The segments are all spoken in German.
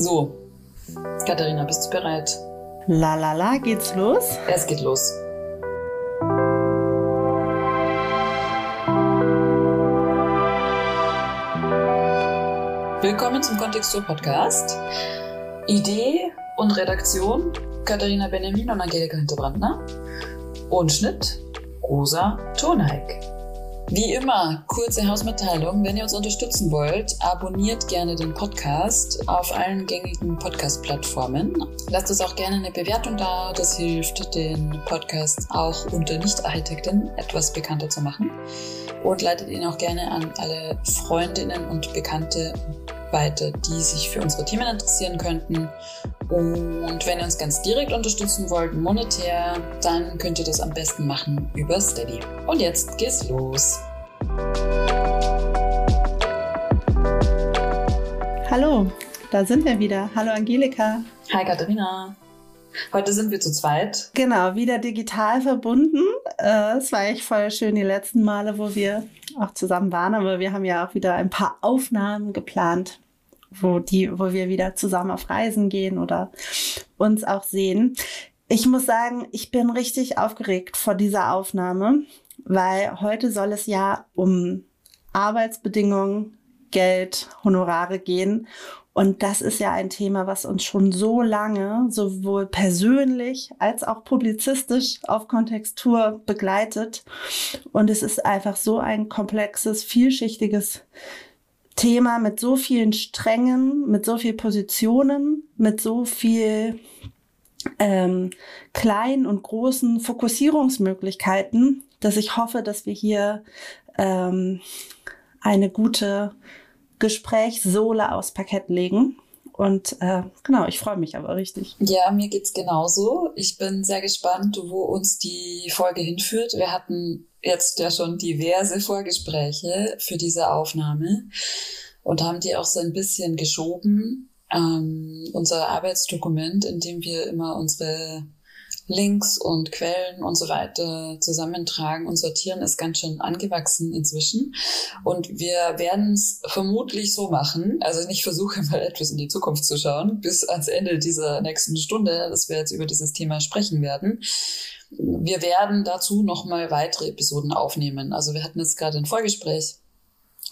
So, Katharina, bist du bereit? La la la, geht's los? Es geht los. Willkommen zum Kontextur Podcast. Idee und Redaktion Katharina Benjamin und Angelika Hinterbrandner. Und Schnitt Rosa Toneik. Wie immer, kurze Hausmitteilung. Wenn ihr uns unterstützen wollt, abonniert gerne den Podcast auf allen gängigen Podcast-Plattformen. Lasst uns auch gerne eine Bewertung da. Das hilft, den Podcast auch unter Nicht-Architekten etwas bekannter zu machen. Und leitet ihn auch gerne an alle Freundinnen und Bekannte weiter, die sich für unsere Themen interessieren könnten. Und wenn ihr uns ganz direkt unterstützen wollt, monetär, dann könnt ihr das am besten machen über Steady. Und jetzt geht's los. Hallo, da sind wir wieder. Hallo Angelika. Hi Katharina. Heute sind wir zu zweit. Genau, wieder digital verbunden. Äh, es war echt voll schön die letzten Male, wo wir auch zusammen waren, aber wir haben ja auch wieder ein paar Aufnahmen geplant wo die, wo wir wieder zusammen auf Reisen gehen oder uns auch sehen. Ich muss sagen, ich bin richtig aufgeregt vor dieser Aufnahme, weil heute soll es ja um Arbeitsbedingungen, Geld, Honorare gehen. Und das ist ja ein Thema, was uns schon so lange, sowohl persönlich als auch publizistisch auf Kontextur begleitet. Und es ist einfach so ein komplexes, vielschichtiges Thema mit so vielen Strängen, mit so viel Positionen, mit so viel ähm, kleinen und großen Fokussierungsmöglichkeiten, dass ich hoffe, dass wir hier ähm, eine gute Gesprächssohle aus Parkett legen. Und äh, genau, ich freue mich aber richtig. Ja, mir geht's genauso. Ich bin sehr gespannt, wo uns die Folge hinführt. Wir hatten jetzt ja schon diverse Vorgespräche für diese Aufnahme und haben die auch so ein bisschen geschoben. Ähm, unser Arbeitsdokument, in dem wir immer unsere Links und Quellen und so weiter zusammentragen und sortieren, ist ganz schön angewachsen inzwischen. Und wir werden es vermutlich so machen, also ich versuche mal etwas in die Zukunft zu schauen, bis ans Ende dieser nächsten Stunde, dass wir jetzt über dieses Thema sprechen werden. Wir werden dazu nochmal weitere Episoden aufnehmen. Also wir hatten jetzt gerade ein Vorgespräch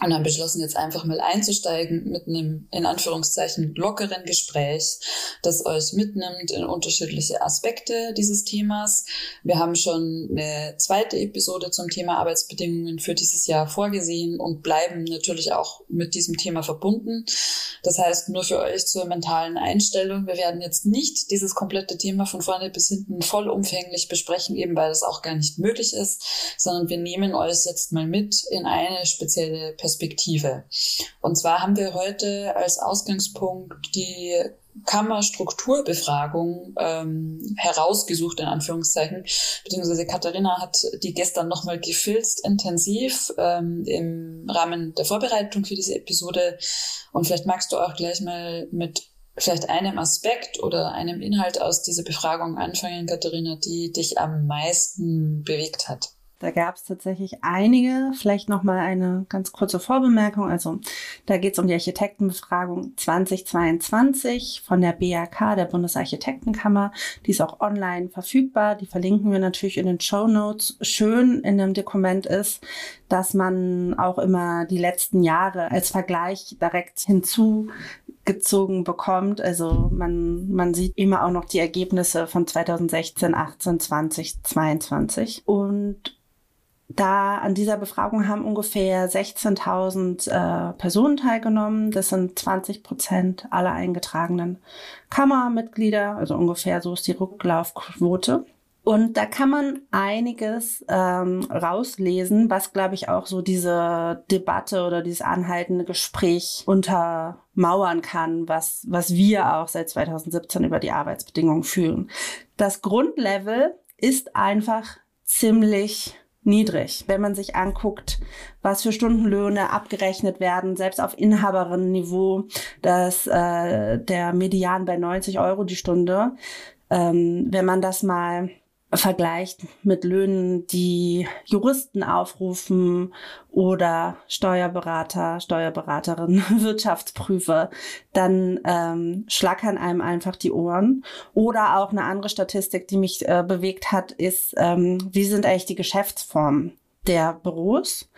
und haben beschlossen, jetzt einfach mal einzusteigen mit einem, in Anführungszeichen, lockeren Gespräch, das euch mitnimmt in unterschiedliche Aspekte dieses Themas. Wir haben schon eine zweite Episode zum Thema Arbeitsbedingungen für dieses Jahr vorgesehen und bleiben natürlich auch mit diesem Thema verbunden. Das heißt, nur für euch zur mentalen Einstellung, wir werden jetzt nicht dieses komplette Thema von vorne bis hinten vollumfänglich besprechen, eben weil das auch gar nicht möglich ist, sondern wir nehmen euch jetzt mal mit in eine spezielle Perspektive. Und zwar haben wir heute als Ausgangspunkt die Kammerstrukturbefragung ähm, herausgesucht, in Anführungszeichen, beziehungsweise Katharina hat die gestern nochmal gefilzt intensiv ähm, im Rahmen der Vorbereitung für diese Episode. Und vielleicht magst du auch gleich mal mit vielleicht einem Aspekt oder einem Inhalt aus dieser Befragung anfangen, Katharina, die dich am meisten bewegt hat. Da gab es tatsächlich einige. Vielleicht noch mal eine ganz kurze Vorbemerkung. Also da geht es um die Architektenbefragung 2022 von der BAK, der Bundesarchitektenkammer. Die ist auch online verfügbar. Die verlinken wir natürlich in den Show Notes. Schön in dem Dokument ist, dass man auch immer die letzten Jahre als Vergleich direkt hinzu gezogen bekommt. Also man, man sieht immer auch noch die Ergebnisse von 2016, 18, 20, 22. Und da an dieser Befragung haben ungefähr 16.000 äh, Personen teilgenommen. Das sind 20 Prozent aller eingetragenen Kammermitglieder. Also ungefähr so ist die Rücklaufquote. Und da kann man einiges ähm, rauslesen, was, glaube ich, auch so diese Debatte oder dieses anhaltende Gespräch untermauern kann, was, was wir auch seit 2017 über die Arbeitsbedingungen fühlen. Das Grundlevel ist einfach ziemlich niedrig. Wenn man sich anguckt, was für Stundenlöhne abgerechnet werden, selbst auf Inhaberinnenniveau, dass äh, der Median bei 90 Euro die Stunde. Ähm, wenn man das mal vergleicht mit Löhnen, die Juristen aufrufen oder Steuerberater, Steuerberaterin, Wirtschaftsprüfer, dann ähm, schlackern einem einfach die Ohren. Oder auch eine andere Statistik, die mich äh, bewegt hat, ist, ähm, wie sind eigentlich die Geschäftsformen der Büros?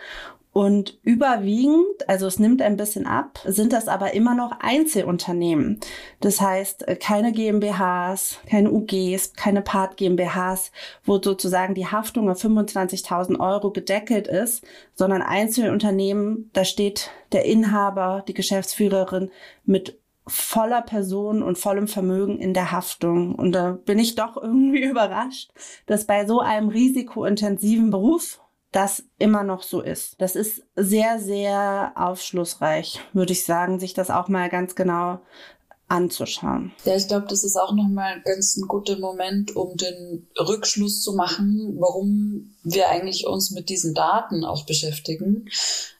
Und überwiegend, also es nimmt ein bisschen ab, sind das aber immer noch Einzelunternehmen. Das heißt, äh, keine GmbHs, keine UGs, keine Part GmbHs, wo sozusagen die Haftung auf 25.000 Euro gedeckelt ist, sondern Einzelunternehmen, da steht der Inhaber, die Geschäftsführerin mit voller Person und vollem Vermögen in der Haftung. Und da bin ich doch irgendwie überrascht, dass bei so einem risikointensiven Beruf das immer noch so ist. Das ist sehr, sehr aufschlussreich, würde ich sagen, sich das auch mal ganz genau anzuschauen. Ja, ich glaube, das ist auch nochmal ganz ein guter Moment, um den Rückschluss zu machen, warum wir eigentlich uns mit diesen Daten auch beschäftigen,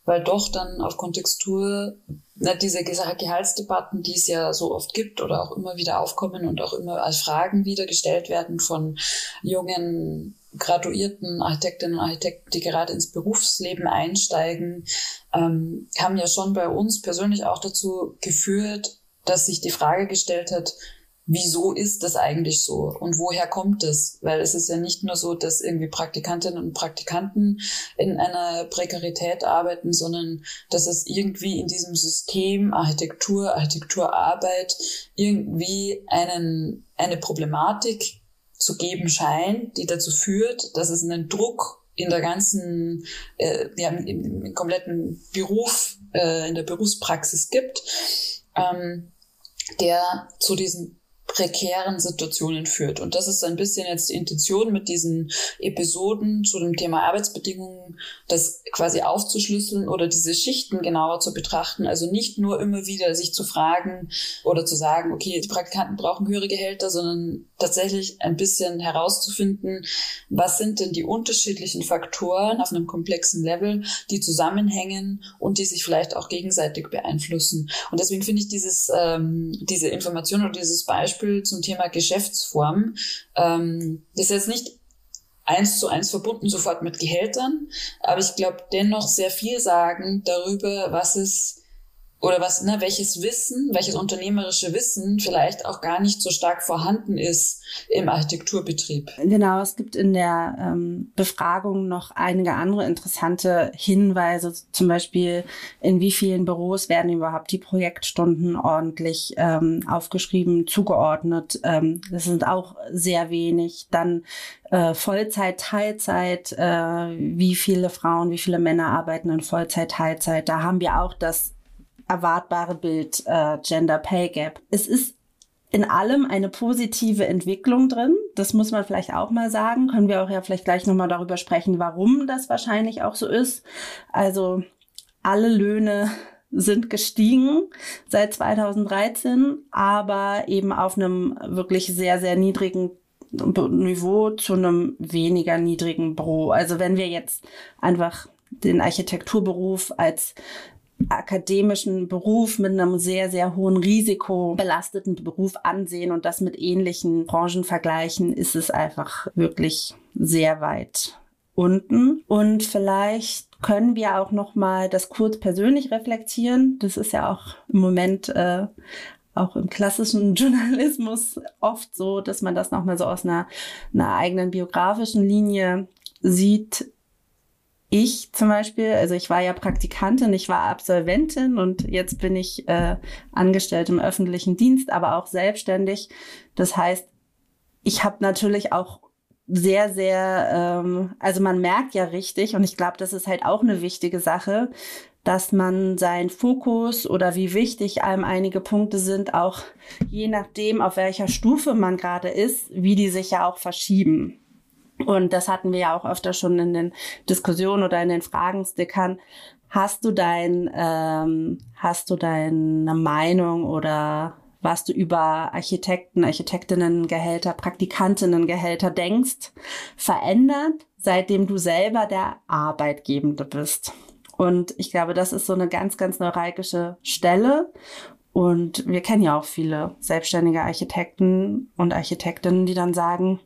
weil doch dann auf Kontextur na, diese Gehaltsdebatten, die es ja so oft gibt oder auch immer wieder aufkommen und auch immer als Fragen wieder gestellt werden von jungen graduierten Architektinnen und Architekten, die gerade ins Berufsleben einsteigen, ähm, haben ja schon bei uns persönlich auch dazu geführt, dass sich die Frage gestellt hat, wieso ist das eigentlich so und woher kommt es? Weil es ist ja nicht nur so, dass irgendwie Praktikantinnen und Praktikanten in einer Prekarität arbeiten, sondern dass es irgendwie in diesem System Architektur, Architekturarbeit irgendwie einen, eine Problematik zu geben scheint, die dazu führt, dass es einen Druck in der ganzen, äh, ja, im, im kompletten Beruf, äh, in der Berufspraxis gibt, ähm, der zu diesen prekären Situationen führt. Und das ist ein bisschen jetzt die Intention mit diesen Episoden zu dem Thema Arbeitsbedingungen, das quasi aufzuschlüsseln oder diese Schichten genauer zu betrachten. Also nicht nur immer wieder sich zu fragen oder zu sagen, okay, die Praktikanten brauchen höhere Gehälter, sondern tatsächlich ein bisschen herauszufinden, was sind denn die unterschiedlichen Faktoren auf einem komplexen Level, die zusammenhängen und die sich vielleicht auch gegenseitig beeinflussen. Und deswegen finde ich dieses, ähm, diese Information oder dieses Beispiel zum Thema Geschäftsform, ähm, ist jetzt nicht eins zu eins verbunden sofort mit Gehältern, aber ich glaube dennoch sehr viel sagen darüber, was es oder was, ne, welches Wissen, welches unternehmerische Wissen vielleicht auch gar nicht so stark vorhanden ist im Architekturbetrieb. Genau, es gibt in der ähm, Befragung noch einige andere interessante Hinweise, zum Beispiel in wie vielen Büros werden überhaupt die Projektstunden ordentlich ähm, aufgeschrieben, zugeordnet. Ähm, das sind auch sehr wenig. Dann äh, Vollzeit, Teilzeit, äh, wie viele Frauen, wie viele Männer arbeiten in Vollzeit, Teilzeit. Da haben wir auch das erwartbare Bild äh, Gender Pay Gap. Es ist in allem eine positive Entwicklung drin. Das muss man vielleicht auch mal sagen. Können wir auch ja vielleicht gleich nochmal darüber sprechen, warum das wahrscheinlich auch so ist. Also alle Löhne sind gestiegen seit 2013, aber eben auf einem wirklich sehr, sehr niedrigen Niveau zu einem weniger niedrigen Büro. Also wenn wir jetzt einfach den Architekturberuf als akademischen Beruf mit einem sehr, sehr hohen Risiko belasteten Beruf ansehen und das mit ähnlichen Branchen vergleichen, ist es einfach wirklich sehr weit unten. Und vielleicht können wir auch noch mal das kurz persönlich reflektieren. Das ist ja auch im Moment äh, auch im klassischen Journalismus oft so, dass man das noch mal so aus einer, einer eigenen biografischen Linie sieht ich zum Beispiel, also ich war ja Praktikantin, ich war Absolventin und jetzt bin ich äh, angestellt im öffentlichen Dienst, aber auch selbstständig. Das heißt, ich habe natürlich auch sehr, sehr, ähm, also man merkt ja richtig, und ich glaube, das ist halt auch eine wichtige Sache, dass man seinen Fokus oder wie wichtig einem einige Punkte sind, auch je nachdem, auf welcher Stufe man gerade ist, wie die sich ja auch verschieben. Und das hatten wir ja auch öfter schon in den Diskussionen oder in den Fragenstickern. Hast du dein, ähm, hast du deine Meinung oder was du über Architekten, Architektinnengehälter, Praktikantinnengehälter denkst, verändert, seitdem du selber der Arbeitgebende bist? Und ich glaube, das ist so eine ganz, ganz neuralgische Stelle. Und wir kennen ja auch viele selbstständige Architekten und Architektinnen, die dann sagen,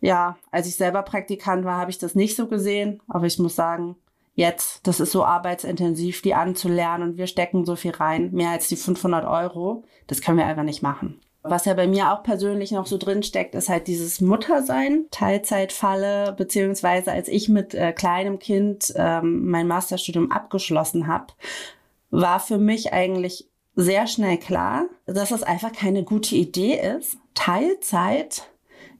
ja, als ich selber Praktikant war, habe ich das nicht so gesehen. Aber ich muss sagen, jetzt, das ist so arbeitsintensiv, die anzulernen und wir stecken so viel rein, mehr als die 500 Euro. Das können wir einfach nicht machen. Was ja bei mir auch persönlich noch so drin steckt, ist halt dieses Muttersein, Teilzeitfalle, beziehungsweise als ich mit äh, kleinem Kind ähm, mein Masterstudium abgeschlossen habe, war für mich eigentlich sehr schnell klar, dass es einfach keine gute Idee ist, Teilzeit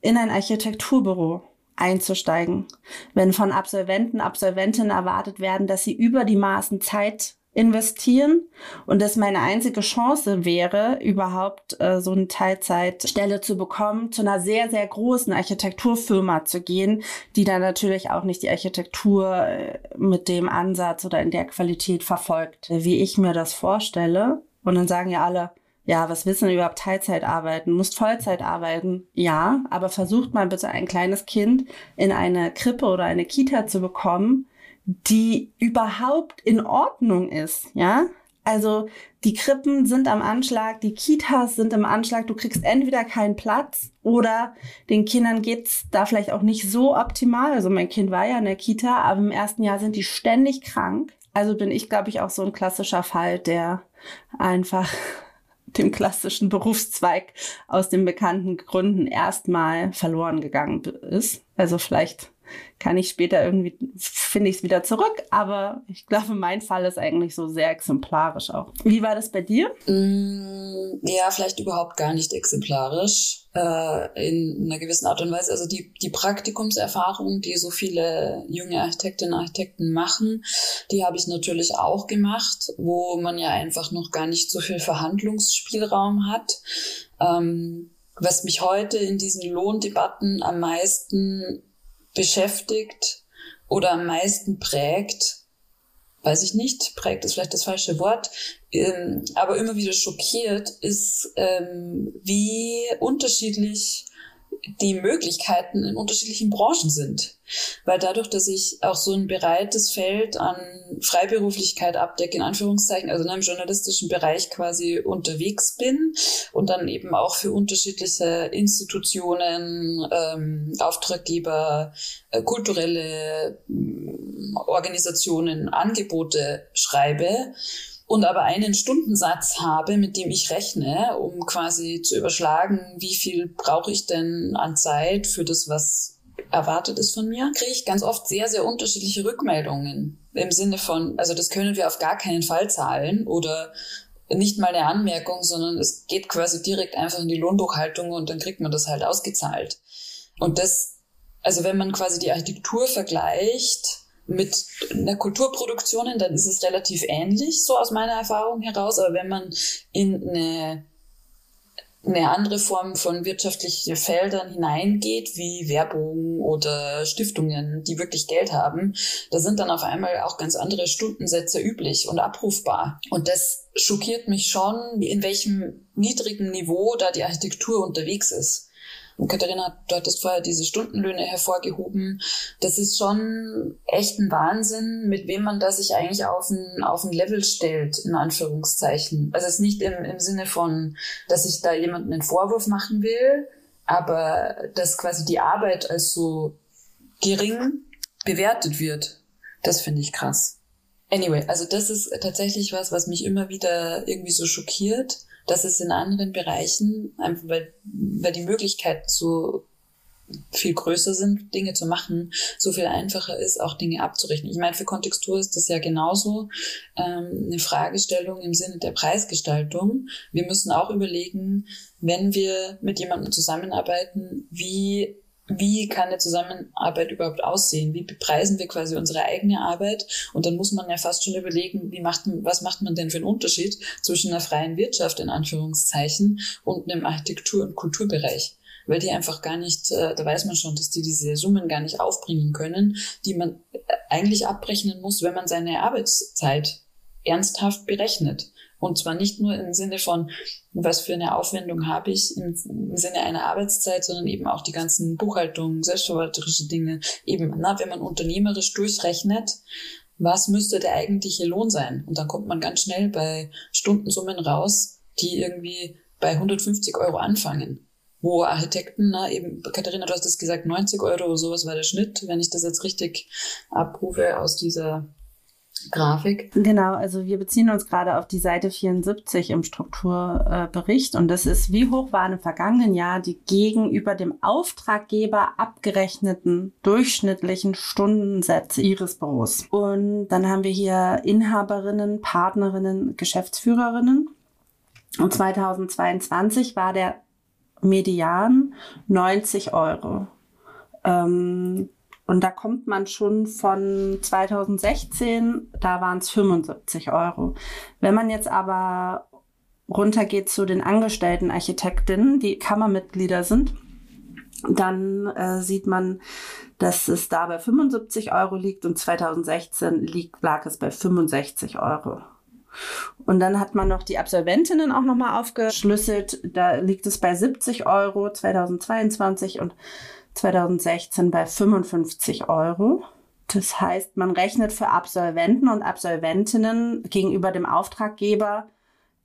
in ein Architekturbüro einzusteigen. Wenn von Absolventen, Absolventinnen erwartet werden, dass sie über die Maßen Zeit investieren und das meine einzige Chance wäre, überhaupt äh, so eine Teilzeitstelle zu bekommen, zu einer sehr, sehr großen Architekturfirma zu gehen, die dann natürlich auch nicht die Architektur äh, mit dem Ansatz oder in der Qualität verfolgt, wie ich mir das vorstelle. Und dann sagen ja alle, ja, was wissen überhaupt Teilzeit arbeiten? Musst Vollzeit arbeiten? Ja, aber versucht mal bitte ein kleines Kind in eine Krippe oder eine Kita zu bekommen, die überhaupt in Ordnung ist, ja? Also die Krippen sind am Anschlag, die Kitas sind im Anschlag, du kriegst entweder keinen Platz oder den Kindern geht's da vielleicht auch nicht so optimal. Also mein Kind war ja in der Kita, aber im ersten Jahr sind die ständig krank. Also bin ich, glaube ich, auch so ein klassischer Fall, der einfach dem klassischen Berufszweig aus den bekannten Gründen erstmal verloren gegangen ist. Also vielleicht kann ich später irgendwie, finde ich es wieder zurück. Aber ich glaube, mein Fall ist eigentlich so sehr exemplarisch auch. Wie war das bei dir? Mm, ja, vielleicht überhaupt gar nicht exemplarisch äh, in einer gewissen Art und Weise. Also die, die Praktikumserfahrung, die so viele junge Architektinnen und Architekten machen, die habe ich natürlich auch gemacht, wo man ja einfach noch gar nicht so viel Verhandlungsspielraum hat. Ähm, was mich heute in diesen Lohndebatten am meisten beschäftigt oder am meisten prägt, weiß ich nicht, prägt ist vielleicht das falsche Wort, ähm, aber immer wieder schockiert ist, ähm, wie unterschiedlich die Möglichkeiten in unterschiedlichen Branchen sind. Weil dadurch, dass ich auch so ein breites Feld an Freiberuflichkeit abdecke, in Anführungszeichen, also in einem journalistischen Bereich quasi unterwegs bin und dann eben auch für unterschiedliche Institutionen, ähm, Auftraggeber, äh, kulturelle äh, Organisationen Angebote schreibe, und aber einen Stundensatz habe, mit dem ich rechne, um quasi zu überschlagen, wie viel brauche ich denn an Zeit für das, was erwartet ist von mir, kriege ich ganz oft sehr, sehr unterschiedliche Rückmeldungen. Im Sinne von, also das können wir auf gar keinen Fall zahlen oder nicht mal eine Anmerkung, sondern es geht quasi direkt einfach in die Lohnbuchhaltung und dann kriegt man das halt ausgezahlt. Und das, also wenn man quasi die Architektur vergleicht, mit einer Kulturproduktion, dann ist es relativ ähnlich, so aus meiner Erfahrung heraus. Aber wenn man in eine, eine andere Form von wirtschaftlichen Feldern hineingeht, wie Werbung oder Stiftungen, die wirklich Geld haben, da sind dann auf einmal auch ganz andere Stundensätze üblich und abrufbar. Und das schockiert mich schon, in welchem niedrigen Niveau da die Architektur unterwegs ist. Und Katharina, du hattest vorher diese Stundenlöhne hervorgehoben. Das ist schon echt ein Wahnsinn, mit wem man da sich eigentlich auf ein, auf ein Level stellt, in Anführungszeichen. Also es ist nicht im, im Sinne von, dass ich da jemanden einen Vorwurf machen will, aber dass quasi die Arbeit als so gering bewertet wird. Das finde ich krass. Anyway, also das ist tatsächlich was, was mich immer wieder irgendwie so schockiert dass es in anderen Bereichen, einfach weil, weil die Möglichkeiten so viel größer sind, Dinge zu machen, so viel einfacher ist, auch Dinge abzurechnen. Ich meine, für Kontextur ist das ja genauso ähm, eine Fragestellung im Sinne der Preisgestaltung. Wir müssen auch überlegen, wenn wir mit jemandem zusammenarbeiten, wie wie kann eine Zusammenarbeit überhaupt aussehen? Wie bepreisen wir quasi unsere eigene Arbeit? Und dann muss man ja fast schon überlegen, wie macht, was macht man denn für einen Unterschied zwischen einer freien Wirtschaft in Anführungszeichen und einem Architektur- und Kulturbereich? Weil die einfach gar nicht, äh, da weiß man schon, dass die diese Summen gar nicht aufbringen können, die man äh, eigentlich abrechnen muss, wenn man seine Arbeitszeit ernsthaft berechnet. Und zwar nicht nur im Sinne von, was für eine Aufwendung habe ich im, Sinne einer Arbeitszeit, sondern eben auch die ganzen Buchhaltungen, selbstverwalterische Dinge. Eben, na, wenn man unternehmerisch durchrechnet, was müsste der eigentliche Lohn sein? Und dann kommt man ganz schnell bei Stundensummen raus, die irgendwie bei 150 Euro anfangen. wo Architekten, na, eben, Katharina, du hast es gesagt, 90 Euro oder sowas war der Schnitt, wenn ich das jetzt richtig abrufe aus dieser Grafik. Genau, also wir beziehen uns gerade auf die Seite 74 im Strukturbericht und das ist, wie hoch waren im vergangenen Jahr die gegenüber dem Auftraggeber abgerechneten durchschnittlichen Stundensätze Ihres Büros. Und dann haben wir hier Inhaberinnen, Partnerinnen, Geschäftsführerinnen. Und 2022 war der Median 90 Euro. Ähm, und da kommt man schon von 2016, da waren es 75 Euro. Wenn man jetzt aber runtergeht zu den angestellten Architektinnen, die Kammermitglieder sind, dann äh, sieht man, dass es da bei 75 Euro liegt und 2016 liegt, lag es bei 65 Euro. Und dann hat man noch die Absolventinnen auch nochmal aufgeschlüsselt. Da liegt es bei 70 Euro 2022 und 2016 bei 55 Euro. Das heißt, man rechnet für Absolventen und Absolventinnen gegenüber dem Auftraggeber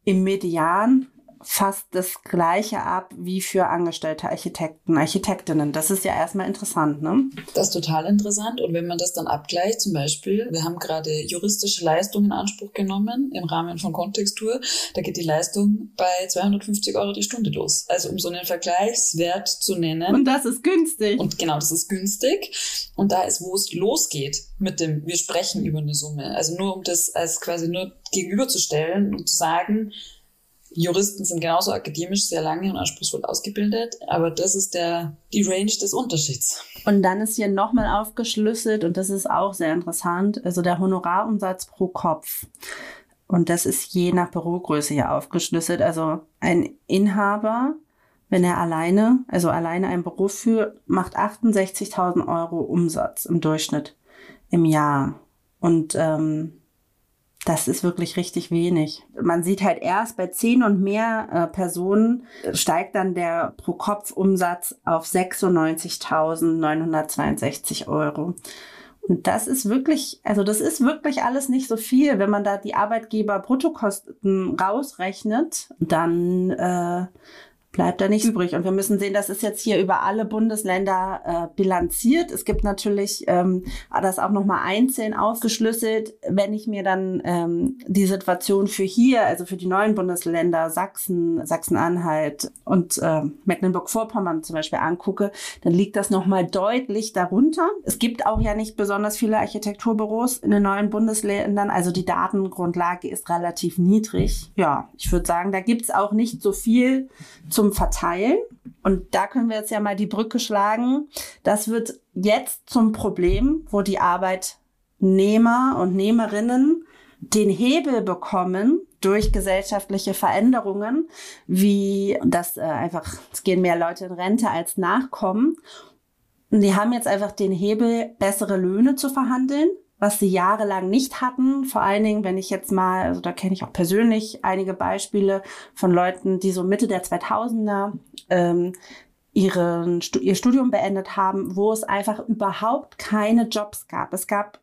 im Median fast das gleiche ab wie für angestellte Architekten, Architektinnen. Das ist ja erstmal interessant, ne? Das ist total interessant. Und wenn man das dann abgleicht, zum Beispiel, wir haben gerade juristische Leistungen in Anspruch genommen im Rahmen von Kontextur, da geht die Leistung bei 250 Euro die Stunde los. Also um so einen Vergleichswert zu nennen. Und das ist günstig. Und genau, das ist günstig. Und da ist, wo es losgeht mit dem, wir sprechen über eine Summe. Also nur um das als quasi nur gegenüberzustellen und zu sagen, Juristen sind genauso akademisch sehr lange und anspruchsvoll ausgebildet, aber das ist der, die Range des Unterschieds. Und dann ist hier nochmal aufgeschlüsselt und das ist auch sehr interessant, also der Honorarumsatz pro Kopf. Und das ist je nach Bürogröße hier aufgeschlüsselt. Also ein Inhaber, wenn er alleine, also alleine ein Büro führt, macht 68.000 Euro Umsatz im Durchschnitt im Jahr. Und ähm, das ist wirklich richtig wenig. Man sieht halt erst bei zehn und mehr äh, Personen steigt dann der Pro-Kopf-Umsatz auf 96.962 Euro. Und das ist wirklich, also das ist wirklich alles nicht so viel. Wenn man da die Arbeitgeber-Bruttokosten rausrechnet, dann äh, bleibt da nicht übrig. Und wir müssen sehen, das ist jetzt hier über alle Bundesländer äh, bilanziert. Es gibt natürlich ähm, das auch nochmal einzeln aufgeschlüsselt. Wenn ich mir dann ähm, die Situation für hier, also für die neuen Bundesländer Sachsen, Sachsen-Anhalt und äh, Mecklenburg-Vorpommern zum Beispiel angucke, dann liegt das nochmal deutlich darunter. Es gibt auch ja nicht besonders viele Architekturbüros in den neuen Bundesländern. Also die Datengrundlage ist relativ niedrig. Ja, ich würde sagen, da gibt's auch nicht so viel zum zum Verteilen. Und da können wir jetzt ja mal die Brücke schlagen. Das wird jetzt zum Problem, wo die Arbeitnehmer und Nehmerinnen den Hebel bekommen durch gesellschaftliche Veränderungen, wie das äh, einfach, es gehen mehr Leute in Rente als Nachkommen. Und die haben jetzt einfach den Hebel, bessere Löhne zu verhandeln was sie jahrelang nicht hatten. Vor allen Dingen, wenn ich jetzt mal, also da kenne ich auch persönlich einige Beispiele von Leuten, die so Mitte der 2000er ähm, ihren, ihr Studium beendet haben, wo es einfach überhaupt keine Jobs gab. Es gab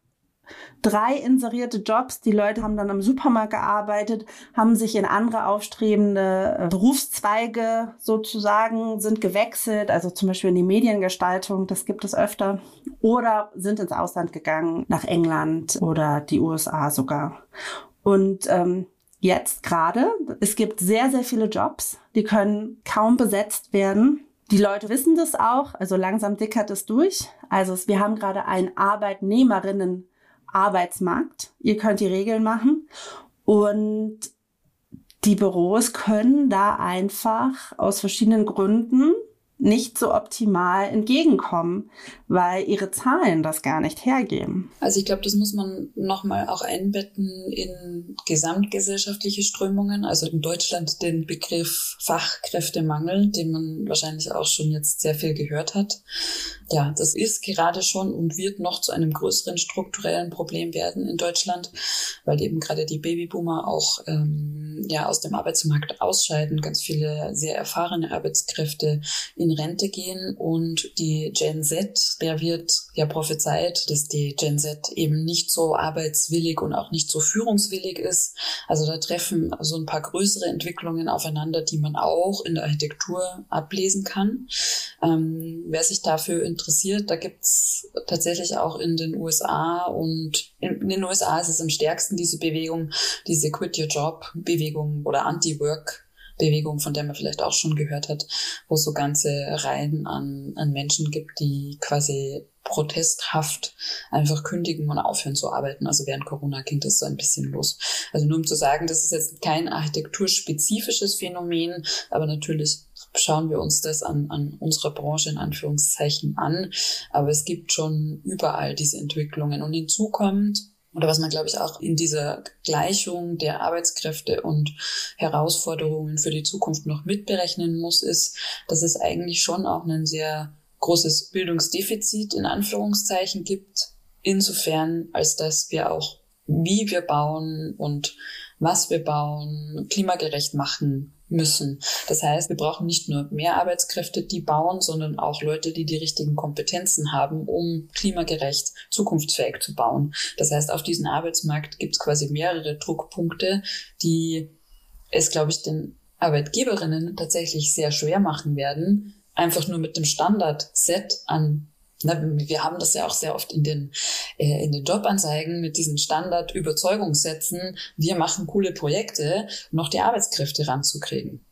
drei inserierte Jobs. Die Leute haben dann im Supermarkt gearbeitet, haben sich in andere aufstrebende äh, Berufszweige sozusagen, sind gewechselt, also zum Beispiel in die Mediengestaltung, das gibt es öfter, oder sind ins Ausland gegangen, nach England oder die USA sogar. Und ähm, jetzt gerade, es gibt sehr, sehr viele Jobs, die können kaum besetzt werden. Die Leute wissen das auch, also langsam dickert es durch. Also wir haben gerade einen Arbeitnehmerinnen Arbeitsmarkt. Ihr könnt die Regeln machen und die Büros können da einfach aus verschiedenen Gründen nicht so optimal entgegenkommen, weil ihre Zahlen das gar nicht hergeben. Also ich glaube, das muss man nochmal auch einbetten in gesamtgesellschaftliche Strömungen. Also in Deutschland den Begriff Fachkräftemangel, den man wahrscheinlich auch schon jetzt sehr viel gehört hat. Ja, das ist gerade schon und wird noch zu einem größeren strukturellen Problem werden in Deutschland, weil eben gerade die Babyboomer auch ähm, ja aus dem Arbeitsmarkt ausscheiden, ganz viele sehr erfahrene Arbeitskräfte in Rente gehen und die Gen Z, der wird ja prophezeit, dass die Gen Z eben nicht so arbeitswillig und auch nicht so führungswillig ist. Also da treffen so ein paar größere Entwicklungen aufeinander, die man auch in der Architektur ablesen kann. Ähm, wer sich dafür interessiert, da gibt's tatsächlich auch in den USA und in, in den USA ist es am stärksten diese Bewegung, diese Quit Your Job Bewegung oder Anti-Work Bewegung, von der man vielleicht auch schon gehört hat, wo es so ganze Reihen an, an Menschen gibt, die quasi protesthaft einfach kündigen und aufhören zu arbeiten. Also während Corona ging das so ein bisschen los. Also nur um zu sagen, das ist jetzt kein architekturspezifisches Phänomen, aber natürlich schauen wir uns das an, an unserer Branche in Anführungszeichen an. Aber es gibt schon überall diese Entwicklungen. Und hinzu kommt, oder was man, glaube ich, auch in dieser Gleichung der Arbeitskräfte und Herausforderungen für die Zukunft noch mitberechnen muss, ist, dass es eigentlich schon auch ein sehr großes Bildungsdefizit in Anführungszeichen gibt, insofern als dass wir auch, wie wir bauen und was wir bauen, klimagerecht machen müssen. Das heißt, wir brauchen nicht nur mehr Arbeitskräfte, die bauen, sondern auch Leute, die die richtigen Kompetenzen haben, um klimagerecht, zukunftsfähig zu bauen. Das heißt, auf diesem Arbeitsmarkt gibt es quasi mehrere Druckpunkte, die es, glaube ich, den Arbeitgeberinnen tatsächlich sehr schwer machen werden, einfach nur mit dem Standard-Set an wir haben das ja auch sehr oft in den, äh, in den Jobanzeigen mit diesen Standard-Überzeugungssätzen. Wir machen coole Projekte, noch die Arbeitskräfte ranzukriegen.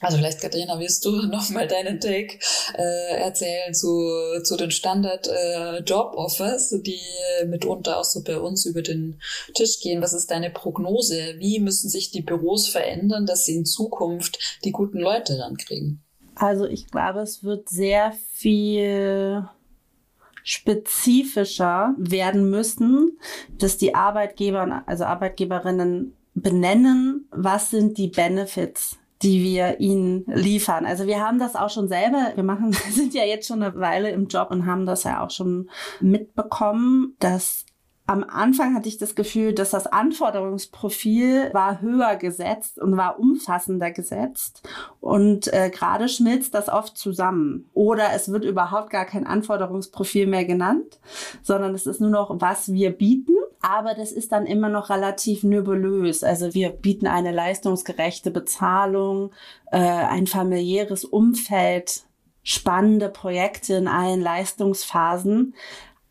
Also vielleicht, Katharina, willst du nochmal deinen Take äh, erzählen zu, zu den Standard-Job-Offers, äh, die mitunter auch so bei uns über den Tisch gehen. Was ist deine Prognose? Wie müssen sich die Büros verändern, dass sie in Zukunft die guten Leute rankriegen? Also ich glaube, es wird sehr viel spezifischer werden müssen, dass die Arbeitgeber, also Arbeitgeberinnen benennen, was sind die Benefits, die wir ihnen liefern. Also wir haben das auch schon selber, wir machen, sind ja jetzt schon eine Weile im Job und haben das ja auch schon mitbekommen, dass am Anfang hatte ich das Gefühl, dass das Anforderungsprofil war höher gesetzt und war umfassender gesetzt. Und äh, gerade schmilzt das oft zusammen. Oder es wird überhaupt gar kein Anforderungsprofil mehr genannt, sondern es ist nur noch, was wir bieten. Aber das ist dann immer noch relativ nebulös. Also wir bieten eine leistungsgerechte Bezahlung, äh, ein familiäres Umfeld, spannende Projekte in allen Leistungsphasen.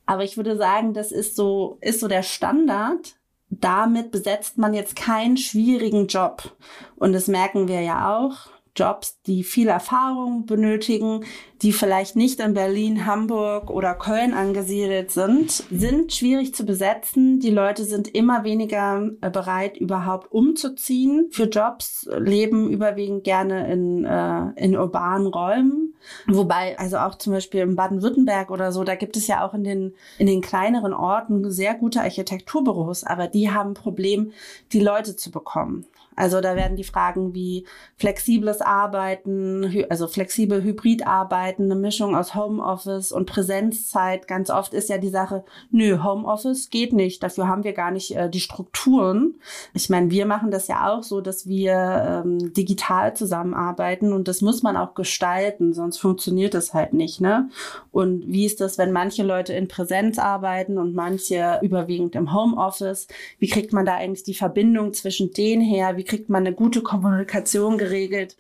Aber ich würde sagen, das ist so, ist so der Standard. Damit besetzt man jetzt keinen schwierigen Job. Und das merken wir ja auch. Jobs, die viel Erfahrung benötigen, die vielleicht nicht in Berlin, Hamburg oder Köln angesiedelt sind, sind schwierig zu besetzen. Die Leute sind immer weniger äh, bereit, überhaupt umzuziehen für Jobs, leben überwiegend gerne in, äh, in urbanen Räumen. Wobei, also auch zum Beispiel in Baden-Württemberg oder so, da gibt es ja auch in den, in den kleineren Orten sehr gute Architekturbüros, aber die haben ein Problem, die Leute zu bekommen. Also da werden die Fragen wie flexibles Arbeiten, also flexibel Hybrid-Arbeiten, eine Mischung aus Homeoffice und Präsenzzeit. Ganz oft ist ja die Sache, nö, Homeoffice geht nicht, dafür haben wir gar nicht äh, die Strukturen. Ich meine, wir machen das ja auch so, dass wir ähm, digital zusammenarbeiten und das muss man auch gestalten, sonst funktioniert das halt nicht. Ne? Und wie ist das, wenn manche Leute in Präsenz arbeiten und manche überwiegend im Homeoffice? Wie kriegt man da eigentlich die Verbindung zwischen denen her? Wie kriegt man eine gute Kommunikation geregelt?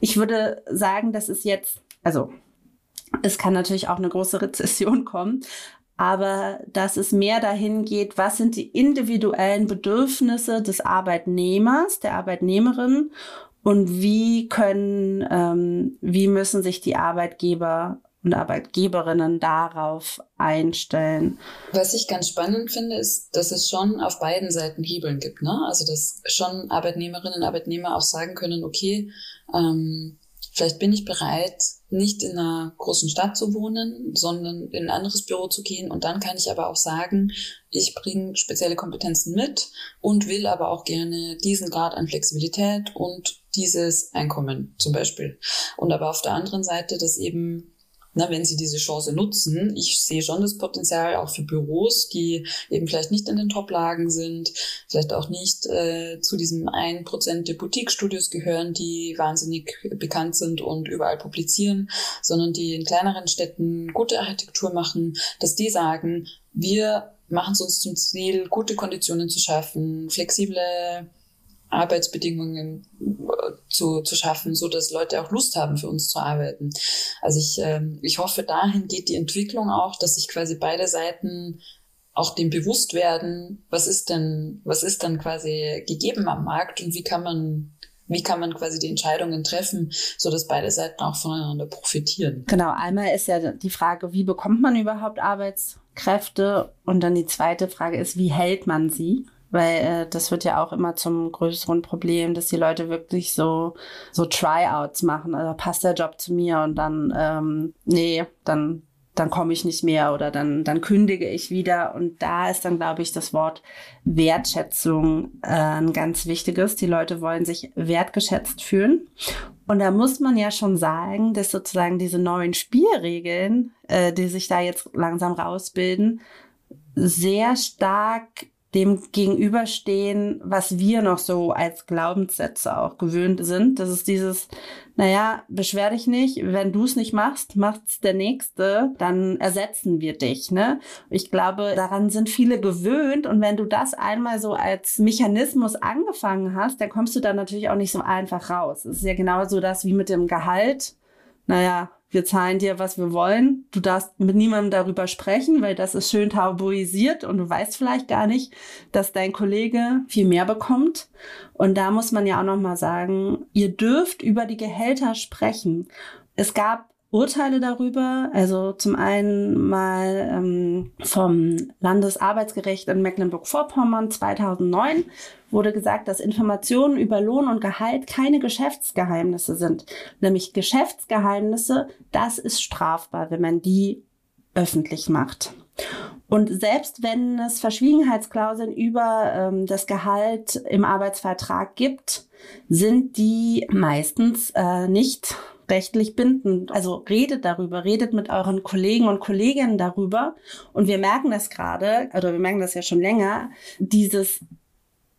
Ich würde sagen, das ist jetzt, also es kann natürlich auch eine große Rezession kommen, aber dass es mehr dahin geht, was sind die individuellen Bedürfnisse des Arbeitnehmers, der Arbeitnehmerin und wie können, ähm, wie müssen sich die Arbeitgeber und Arbeitgeberinnen darauf einstellen. Was ich ganz spannend finde, ist, dass es schon auf beiden Seiten Hebeln gibt. Ne? Also dass schon Arbeitnehmerinnen und Arbeitnehmer auch sagen können, okay, ähm, vielleicht bin ich bereit, nicht in einer großen Stadt zu wohnen, sondern in ein anderes Büro zu gehen. Und dann kann ich aber auch sagen, ich bringe spezielle Kompetenzen mit und will aber auch gerne diesen Grad an Flexibilität und dieses Einkommen zum Beispiel. Und aber auf der anderen Seite, dass eben na, wenn sie diese Chance nutzen. Ich sehe schon das Potenzial auch für Büros, die eben vielleicht nicht in den Top-Lagen sind, vielleicht auch nicht äh, zu diesem 1% der Boutique-Studios gehören, die wahnsinnig bekannt sind und überall publizieren, sondern die in kleineren Städten gute Architektur machen, dass die sagen, wir machen es uns zum Ziel, gute Konditionen zu schaffen, flexible Arbeitsbedingungen äh, zu, zu schaffen, so dass Leute auch Lust haben, für uns zu arbeiten. Also ich, ähm, ich hoffe, dahin geht die Entwicklung auch, dass sich quasi beide Seiten auch dem bewusst werden, was ist denn, was ist dann quasi gegeben am Markt und wie kann man wie kann man quasi die Entscheidungen treffen, so dass beide Seiten auch voneinander profitieren? Genau, einmal ist ja die Frage, wie bekommt man überhaupt Arbeitskräfte? Und dann die zweite Frage ist, wie hält man sie? Weil äh, das wird ja auch immer zum größeren Problem, dass die Leute wirklich so, so Tryouts machen. Also passt der Job zu mir und dann, ähm, nee, dann, dann komme ich nicht mehr oder dann, dann kündige ich wieder. Und da ist dann, glaube ich, das Wort Wertschätzung äh, ein ganz wichtiges. Die Leute wollen sich wertgeschätzt fühlen. Und da muss man ja schon sagen, dass sozusagen diese neuen Spielregeln, äh, die sich da jetzt langsam rausbilden, sehr stark dem gegenüberstehen, was wir noch so als Glaubenssätze auch gewöhnt sind. Das ist dieses, naja, beschwer dich nicht, wenn du es nicht machst, macht's der Nächste, dann ersetzen wir dich. Ne? Ich glaube, daran sind viele gewöhnt und wenn du das einmal so als Mechanismus angefangen hast, dann kommst du da natürlich auch nicht so einfach raus. Es ist ja genauso das wie mit dem Gehalt. Naja, wir zahlen dir, was wir wollen. Du darfst mit niemandem darüber sprechen, weil das ist schön tabuisiert und du weißt vielleicht gar nicht, dass dein Kollege viel mehr bekommt. Und da muss man ja auch nochmal sagen, ihr dürft über die Gehälter sprechen. Es gab Urteile darüber. Also zum einen mal ähm, vom Landesarbeitsgericht in Mecklenburg-Vorpommern 2009 wurde gesagt, dass Informationen über Lohn und Gehalt keine Geschäftsgeheimnisse sind. Nämlich Geschäftsgeheimnisse, das ist strafbar, wenn man die öffentlich macht. Und selbst wenn es Verschwiegenheitsklauseln über ähm, das Gehalt im Arbeitsvertrag gibt, sind die meistens äh, nicht rechtlich bindend. Also redet darüber, redet mit euren Kollegen und Kolleginnen darüber. Und wir merken das gerade, oder wir merken das ja schon länger, dieses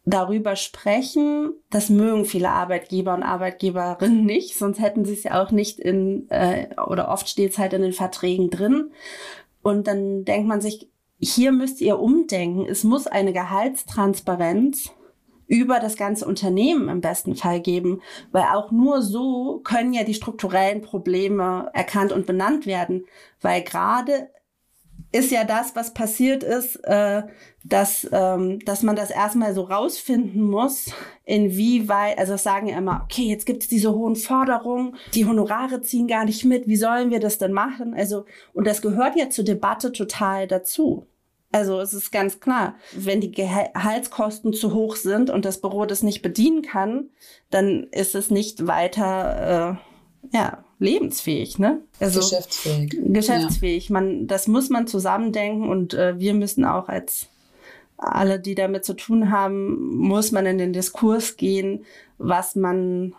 darüber sprechen, das mögen viele Arbeitgeber und Arbeitgeberinnen nicht, sonst hätten sie es ja auch nicht in, äh, oder oft steht es halt in den Verträgen drin. Und dann denkt man sich, hier müsst ihr umdenken. Es muss eine Gehaltstransparenz über das ganze Unternehmen im besten Fall geben, weil auch nur so können ja die strukturellen Probleme erkannt und benannt werden, weil gerade ist ja das, was passiert ist, äh, dass, ähm, dass man das erstmal so rausfinden muss, inwieweit, also sagen ja immer, okay, jetzt gibt es diese hohen Forderungen, die Honorare ziehen gar nicht mit, wie sollen wir das denn machen? Also, und das gehört ja zur Debatte total dazu. Also es ist ganz klar, wenn die Gehaltskosten zu hoch sind und das Büro das nicht bedienen kann, dann ist es nicht weiter äh, ja, lebensfähig, ne? Also geschäftsfähig. Geschäftsfähig. Ja. Man, das muss man zusammendenken und äh, wir müssen auch als alle, die damit zu tun haben, muss man in den Diskurs gehen, was man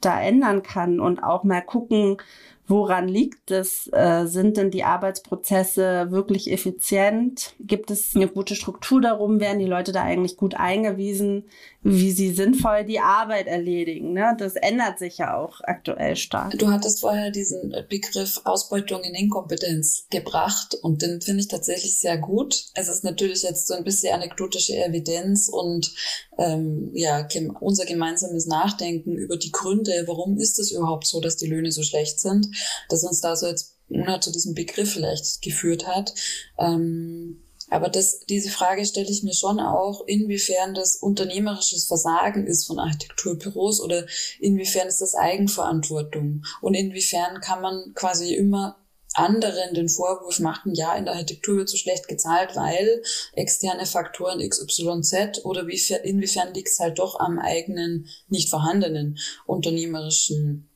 da ändern kann und auch mal gucken, Woran liegt es? Äh, sind denn die Arbeitsprozesse wirklich effizient? Gibt es eine gute Struktur darum? Werden die Leute da eigentlich gut eingewiesen, wie sie sinnvoll die Arbeit erledigen? Ne? Das ändert sich ja auch aktuell stark. Du hattest vorher diesen Begriff Ausbeutung in Inkompetenz gebracht und den finde ich tatsächlich sehr gut. Es ist natürlich jetzt so ein bisschen anekdotische Evidenz und ähm, ja unser gemeinsames Nachdenken über die Gründe, warum ist es überhaupt so, dass die Löhne so schlecht sind das uns da so jetzt na, zu diesem Begriff vielleicht geführt hat. Ähm, aber das, diese Frage stelle ich mir schon auch, inwiefern das unternehmerisches Versagen ist von Architekturbüros oder inwiefern ist das Eigenverantwortung? Und inwiefern kann man quasi immer anderen den Vorwurf machen, ja, in der Architektur wird so schlecht gezahlt, weil externe Faktoren XYZ oder wie, inwiefern liegt es halt doch am eigenen, nicht vorhandenen unternehmerischen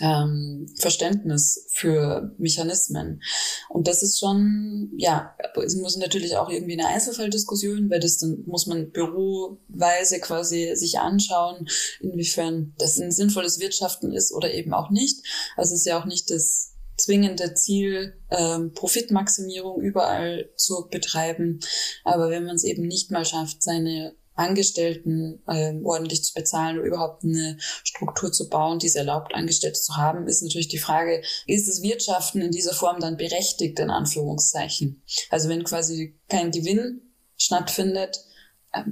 ähm, Verständnis für Mechanismen. Und das ist schon, ja, es muss natürlich auch irgendwie eine Einzelfalldiskussion, weil das dann muss man büroweise quasi sich anschauen, inwiefern das ein sinnvolles Wirtschaften ist oder eben auch nicht. Also es ist ja auch nicht das zwingende Ziel, ähm, Profitmaximierung überall zu betreiben. Aber wenn man es eben nicht mal schafft, seine Angestellten ähm, ordentlich zu bezahlen oder überhaupt eine Struktur zu bauen, die es erlaubt, Angestellte zu haben, ist natürlich die Frage, ist das Wirtschaften in dieser Form dann berechtigt, in Anführungszeichen? Also wenn quasi kein Gewinn stattfindet,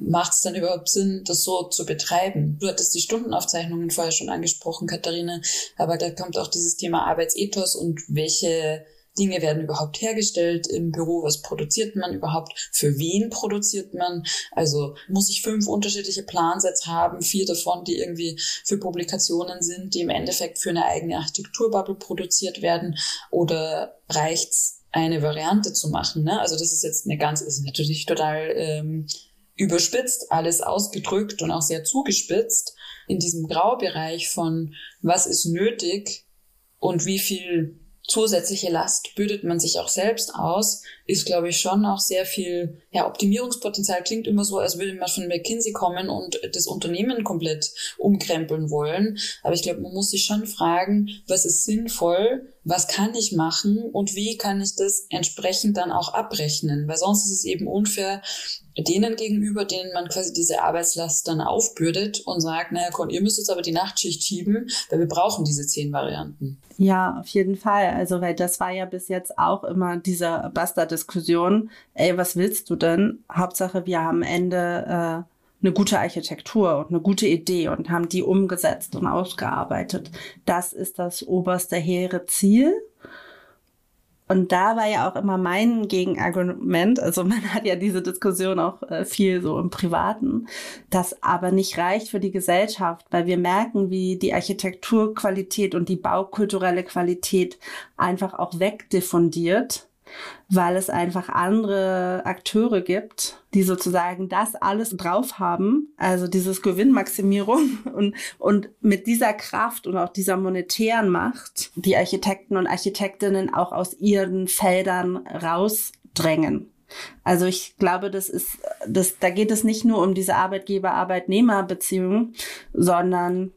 macht es dann überhaupt Sinn, das so zu betreiben? Du hattest die Stundenaufzeichnungen vorher schon angesprochen, Katharina, aber da kommt auch dieses Thema Arbeitsethos und welche Dinge werden überhaupt hergestellt im Büro, was produziert man überhaupt, für wen produziert man. Also muss ich fünf unterschiedliche Plansets haben, vier davon, die irgendwie für Publikationen sind, die im Endeffekt für eine eigene Architekturbubble produziert werden, oder reicht's eine Variante zu machen? Ne? Also das ist jetzt eine ganz, ist natürlich total ähm, überspitzt, alles ausgedrückt und auch sehr zugespitzt in diesem Graubereich von was ist nötig und wie viel zusätzliche Last bürdet man sich auch selbst aus, ist, glaube ich, schon auch sehr viel, ja, Optimierungspotenzial klingt immer so, als würde man von McKinsey kommen und das Unternehmen komplett umkrempeln wollen. Aber ich glaube, man muss sich schon fragen, was ist sinnvoll, was kann ich machen und wie kann ich das entsprechend dann auch abrechnen? Weil sonst ist es eben unfair, denen gegenüber, denen man quasi diese Arbeitslast dann aufbürdet und sagt, naja, komm, ihr müsst jetzt aber die Nachtschicht schieben, weil wir brauchen diese zehn Varianten. Ja, auf jeden Fall. Also, weil das war ja bis jetzt auch immer diese Basta-Diskussion. Ey, was willst du denn? Hauptsache, wir haben am Ende äh, eine gute Architektur und eine gute Idee und haben die umgesetzt und ausgearbeitet. Das ist das oberste hehre Ziel. Und da war ja auch immer mein Gegenargument, also man hat ja diese Diskussion auch äh, viel so im Privaten, das aber nicht reicht für die Gesellschaft, weil wir merken, wie die Architekturqualität und die baukulturelle Qualität einfach auch wegdiffundiert weil es einfach andere Akteure gibt, die sozusagen das alles drauf haben, also dieses Gewinnmaximierung und, und mit dieser Kraft und auch dieser monetären Macht die Architekten und Architektinnen auch aus ihren Feldern rausdrängen. Also ich glaube, das ist, das, da geht es nicht nur um diese Arbeitgeber-Arbeitnehmer-Beziehung, sondern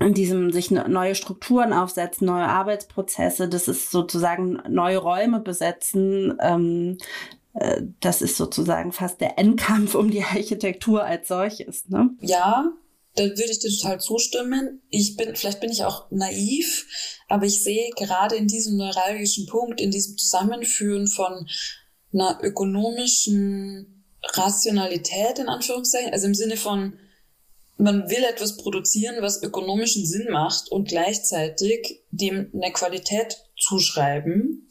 in diesem sich ne, neue Strukturen aufsetzen, neue Arbeitsprozesse, das ist sozusagen neue Räume besetzen. Ähm, äh, das ist sozusagen fast der Endkampf um die Architektur als solches. Ne? Ja, da würde ich dir total zustimmen. Ich bin, vielleicht bin ich auch naiv, aber ich sehe gerade in diesem neuralgischen Punkt, in diesem Zusammenführen von einer ökonomischen Rationalität in Anführungszeichen, also im Sinne von man will etwas produzieren, was ökonomischen Sinn macht und gleichzeitig dem eine Qualität zuschreiben,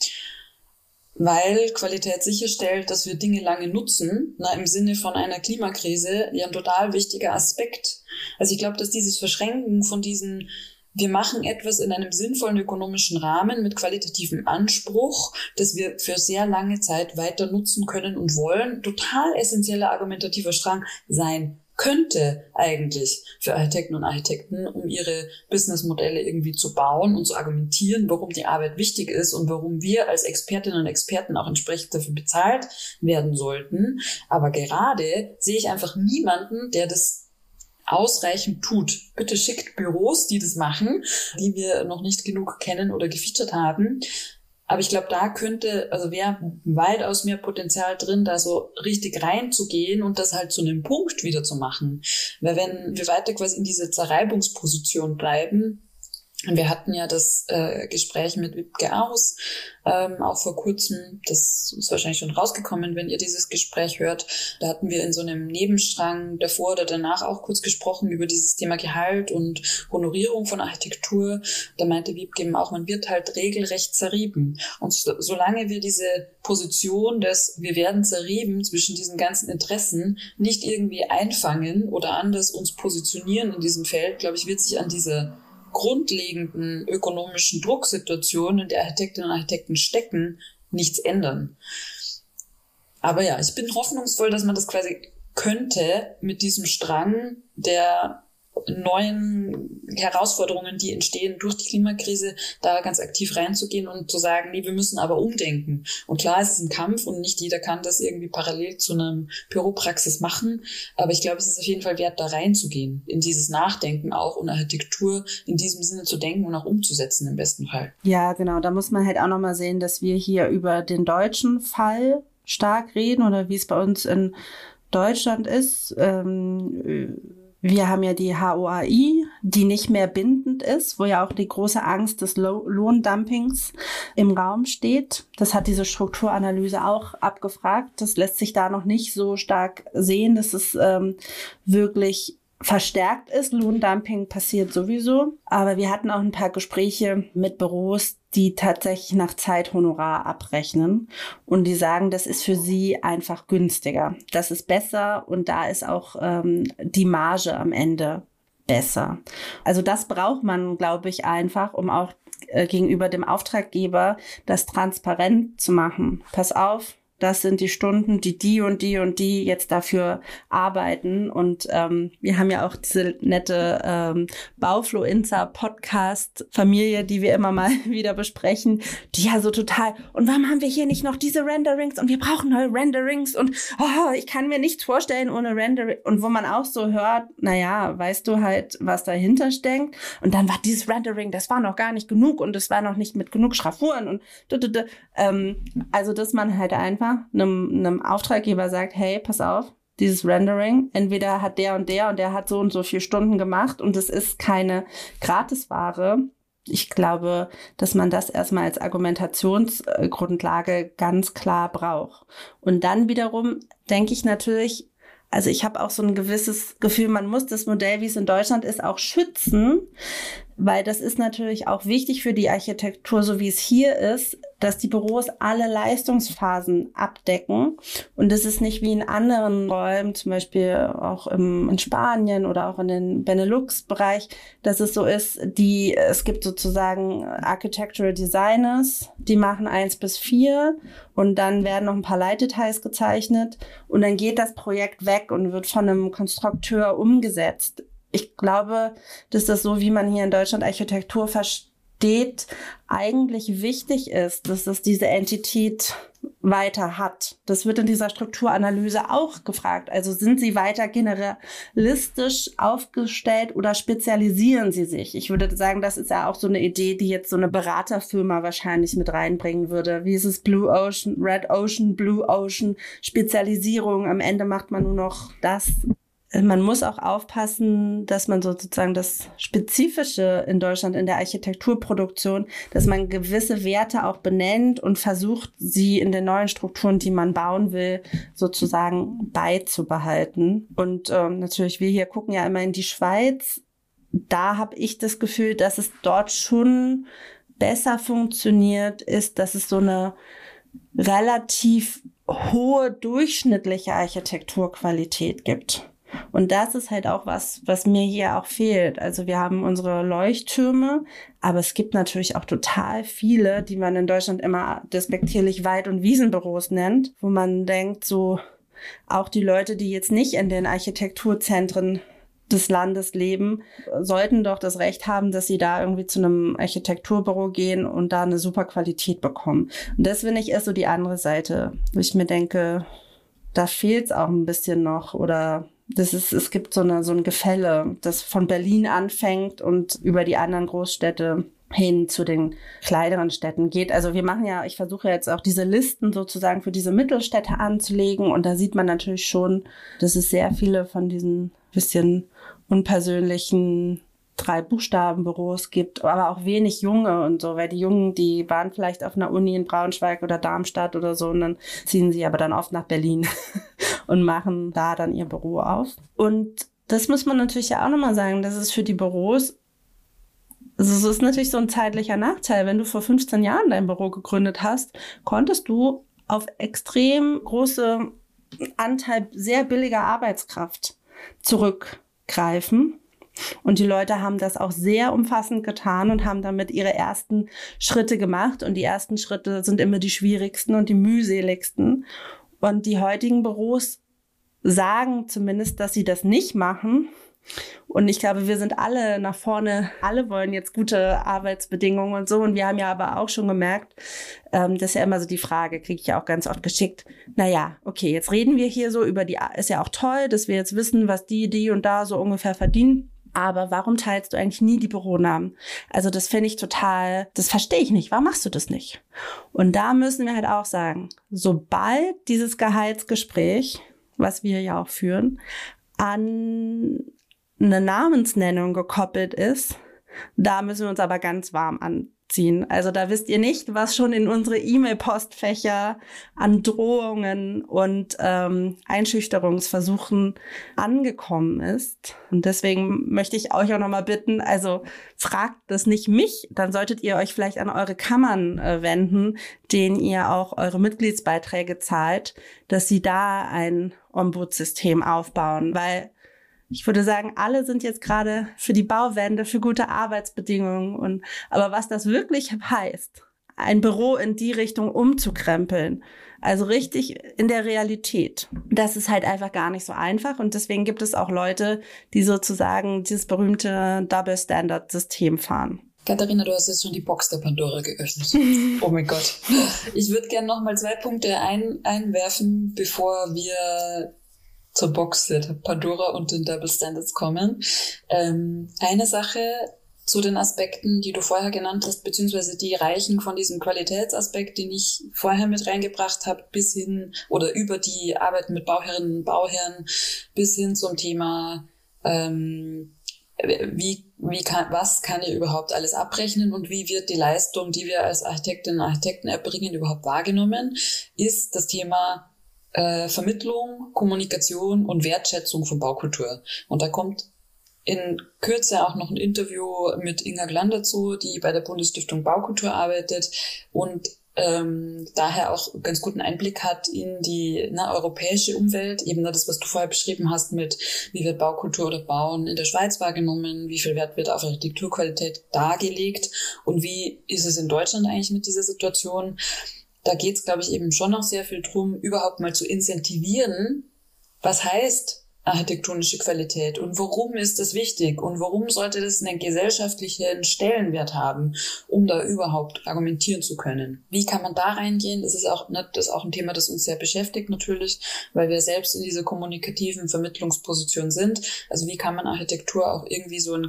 weil Qualität sicherstellt, dass wir Dinge lange nutzen, na, im Sinne von einer Klimakrise, ja ein total wichtiger Aspekt. Also ich glaube, dass dieses Verschränken von diesen wir machen etwas in einem sinnvollen ökonomischen Rahmen mit qualitativem Anspruch, das wir für sehr lange Zeit weiter nutzen können und wollen, total essentieller argumentativer Strang sein könnte eigentlich für Architekten und Architekten, um ihre Businessmodelle irgendwie zu bauen und zu argumentieren, warum die Arbeit wichtig ist und warum wir als Expertinnen und Experten auch entsprechend dafür bezahlt werden sollten. Aber gerade sehe ich einfach niemanden, der das ausreichend tut. Bitte schickt Büros, die das machen, die wir noch nicht genug kennen oder gefeatured haben, aber ich glaube, da könnte, also wäre weitaus mehr Potenzial drin, da so richtig reinzugehen und das halt zu einem Punkt wieder zu machen. Weil wenn wir weiter quasi in diese Zerreibungsposition bleiben, wir hatten ja das äh, Gespräch mit Wipke aus, ähm, auch vor kurzem. Das ist wahrscheinlich schon rausgekommen, wenn ihr dieses Gespräch hört. Da hatten wir in so einem Nebenstrang davor oder danach auch kurz gesprochen über dieses Thema Gehalt und Honorierung von Architektur. Da meinte Wiebke eben auch, man wird halt regelrecht zerrieben. Und so, solange wir diese Position des wir werden zerrieben zwischen diesen ganzen Interessen nicht irgendwie einfangen oder anders uns positionieren in diesem Feld, glaube ich, wird sich an diese grundlegenden ökonomischen Drucksituationen, in der Architektinnen und Architekten stecken, nichts ändern. Aber ja, ich bin hoffnungsvoll, dass man das quasi könnte mit diesem Strang der neuen Herausforderungen, die entstehen durch die Klimakrise, da ganz aktiv reinzugehen und zu sagen, nee, wir müssen aber umdenken. Und klar, es ist ein Kampf und nicht jeder kann das irgendwie parallel zu einem Büropraxis machen. Aber ich glaube, es ist auf jeden Fall wert, da reinzugehen, in dieses Nachdenken auch und Architektur in diesem Sinne zu denken und auch umzusetzen im besten Fall. Ja, genau. Da muss man halt auch nochmal sehen, dass wir hier über den deutschen Fall stark reden oder wie es bei uns in Deutschland ist. Ähm, wir haben ja die HOAI, die nicht mehr bindend ist, wo ja auch die große Angst des Lohndumpings im Raum steht. Das hat diese Strukturanalyse auch abgefragt. Das lässt sich da noch nicht so stark sehen, dass es ähm, wirklich verstärkt ist. Lohndumping passiert sowieso. Aber wir hatten auch ein paar Gespräche mit Büros, die tatsächlich nach Zeithonorar abrechnen und die sagen, das ist für sie einfach günstiger. Das ist besser und da ist auch ähm, die Marge am Ende besser. Also das braucht man, glaube ich, einfach, um auch äh, gegenüber dem Auftraggeber das transparent zu machen. Pass auf, das sind die Stunden, die die und die und die jetzt dafür arbeiten. Und ähm, wir haben ja auch diese nette ähm, Baufluencer-Podcast-Familie, die wir immer mal wieder besprechen, die ja so total, und warum haben wir hier nicht noch diese Renderings und wir brauchen neue Renderings und oh, ich kann mir nichts vorstellen ohne Rendering. Und wo man auch so hört, naja, weißt du halt, was dahinter steckt. Und dann war dieses Rendering, das war noch gar nicht genug und es war noch nicht mit genug Schraffuren und ähm, also dass man halt einfach einem, einem Auftraggeber sagt, hey, pass auf, dieses Rendering, entweder hat der und der und der hat so und so vier Stunden gemacht und es ist keine Gratisware. Ich glaube, dass man das erstmal als Argumentationsgrundlage ganz klar braucht. Und dann wiederum denke ich natürlich, also ich habe auch so ein gewisses Gefühl, man muss das Modell, wie es in Deutschland ist, auch schützen, weil das ist natürlich auch wichtig für die Architektur, so wie es hier ist, dass die Büros alle Leistungsphasen abdecken. Und das ist nicht wie in anderen Räumen, zum Beispiel auch im, in Spanien oder auch in den Benelux-Bereich, dass es so ist, die, es gibt sozusagen Architectural Designers, die machen eins bis vier und dann werden noch ein paar Leitdetails gezeichnet und dann geht das Projekt weg und wird von einem Konstrukteur umgesetzt ich glaube, dass das so, wie man hier in Deutschland Architektur versteht, eigentlich wichtig ist, dass es diese Entität weiter hat. Das wird in dieser Strukturanalyse auch gefragt. Also sind sie weiter generalistisch aufgestellt oder spezialisieren sie sich? Ich würde sagen, das ist ja auch so eine Idee, die jetzt so eine Beraterfirma wahrscheinlich mit reinbringen würde. Wie ist es Blue Ocean, Red Ocean, Blue Ocean, Spezialisierung? Am Ende macht man nur noch das man muss auch aufpassen, dass man sozusagen das Spezifische in Deutschland in der Architekturproduktion, dass man gewisse Werte auch benennt und versucht, sie in den neuen Strukturen, die man bauen will, sozusagen beizubehalten. Und ähm, natürlich, wir hier gucken ja immer in die Schweiz. Da habe ich das Gefühl, dass es dort schon besser funktioniert, ist, dass es so eine relativ hohe durchschnittliche Architekturqualität gibt. Und das ist halt auch was, was mir hier auch fehlt. Also wir haben unsere Leuchttürme, aber es gibt natürlich auch total viele, die man in Deutschland immer despektierlich Wald- und Wiesenbüros nennt, wo man denkt, so auch die Leute, die jetzt nicht in den Architekturzentren des Landes leben, sollten doch das Recht haben, dass sie da irgendwie zu einem Architekturbüro gehen und da eine super Qualität bekommen. Und das finde ich erst so die andere Seite, wo ich mir denke, da fehlt es auch ein bisschen noch oder das ist, es gibt so, eine, so ein Gefälle, das von Berlin anfängt und über die anderen Großstädte hin zu den kleineren Städten geht. Also wir machen ja, ich versuche jetzt auch diese Listen sozusagen für diese Mittelstädte anzulegen und da sieht man natürlich schon, dass es sehr viele von diesen bisschen unpersönlichen drei Buchstabenbüros gibt, aber auch wenig Junge und so, weil die Jungen, die waren vielleicht auf einer Uni in Braunschweig oder Darmstadt oder so und dann ziehen sie aber dann oft nach Berlin und machen da dann ihr Büro auf. Und das muss man natürlich ja auch nochmal sagen, dass es für die Büros, also es ist natürlich so ein zeitlicher Nachteil. Wenn du vor 15 Jahren dein Büro gegründet hast, konntest du auf extrem große Anteil sehr billiger Arbeitskraft zurückgreifen und die Leute haben das auch sehr umfassend getan und haben damit ihre ersten Schritte gemacht. Und die ersten Schritte sind immer die schwierigsten und die mühseligsten. Und die heutigen Büros sagen zumindest, dass sie das nicht machen, Und ich glaube, wir sind alle nach vorne, alle wollen jetzt gute Arbeitsbedingungen und so. Und wir haben ja aber auch schon gemerkt, ähm, das ist ja immer so die Frage, kriege ich ja auch ganz oft geschickt. Naja, okay, jetzt reden wir hier so über die, ist ja auch toll, dass wir jetzt wissen, was die, die und da so ungefähr verdienen. Aber warum teilst du eigentlich nie die Büronamen? Also das finde ich total, das verstehe ich nicht. Warum machst du das nicht? Und da müssen wir halt auch sagen, sobald dieses Gehaltsgespräch, was wir ja auch führen, an eine Namensnennung gekoppelt ist, da müssen wir uns aber ganz warm anziehen. Also da wisst ihr nicht, was schon in unsere E-Mail-Postfächer an Drohungen und ähm, Einschüchterungsversuchen angekommen ist. Und deswegen möchte ich euch auch nochmal bitten, also fragt das nicht mich, dann solltet ihr euch vielleicht an eure Kammern äh, wenden, denen ihr auch eure Mitgliedsbeiträge zahlt, dass sie da ein Ombudssystem aufbauen, weil ich würde sagen, alle sind jetzt gerade für die Bauwende, für gute Arbeitsbedingungen und, aber was das wirklich heißt, ein Büro in die Richtung umzukrempeln, also richtig in der Realität. Das ist halt einfach gar nicht so einfach und deswegen gibt es auch Leute, die sozusagen dieses berühmte Double Standard System fahren. Katharina, du hast jetzt schon die Box der Pandora geöffnet. oh mein Gott. Ich würde gerne noch mal zwei Punkte ein, einwerfen, bevor wir zur Box der Pandora und den Double Standards kommen. Ähm, eine Sache zu den Aspekten, die du vorher genannt hast, beziehungsweise die reichen von diesem Qualitätsaspekt, den ich vorher mit reingebracht habe, bis hin oder über die Arbeit mit Bauherrinnen und Bauherren bis hin zum Thema ähm, wie, wie kann, was kann ich überhaupt alles abrechnen und wie wird die Leistung, die wir als Architektinnen und Architekten erbringen, überhaupt wahrgenommen, ist das Thema äh, Vermittlung, Kommunikation und Wertschätzung von Baukultur. Und da kommt in Kürze auch noch ein Interview mit Inga Glan dazu, die bei der Bundesstiftung Baukultur arbeitet und ähm, daher auch ganz guten Einblick hat in die na, europäische Umwelt, eben das, was du vorher beschrieben hast mit, wie wird Baukultur oder Bauen in der Schweiz wahrgenommen, wie viel Wert wird auf Architekturqualität dargelegt und wie ist es in Deutschland eigentlich mit dieser Situation da geht es, glaube ich, eben schon noch sehr viel drum, überhaupt mal zu incentivieren, was heißt architektonische Qualität und warum ist das wichtig und warum sollte das einen gesellschaftlichen Stellenwert haben, um da überhaupt argumentieren zu können. Wie kann man da reingehen? Das ist auch, ne, das ist auch ein Thema, das uns sehr beschäftigt natürlich, weil wir selbst in dieser kommunikativen Vermittlungsposition sind. Also wie kann man Architektur auch irgendwie so ein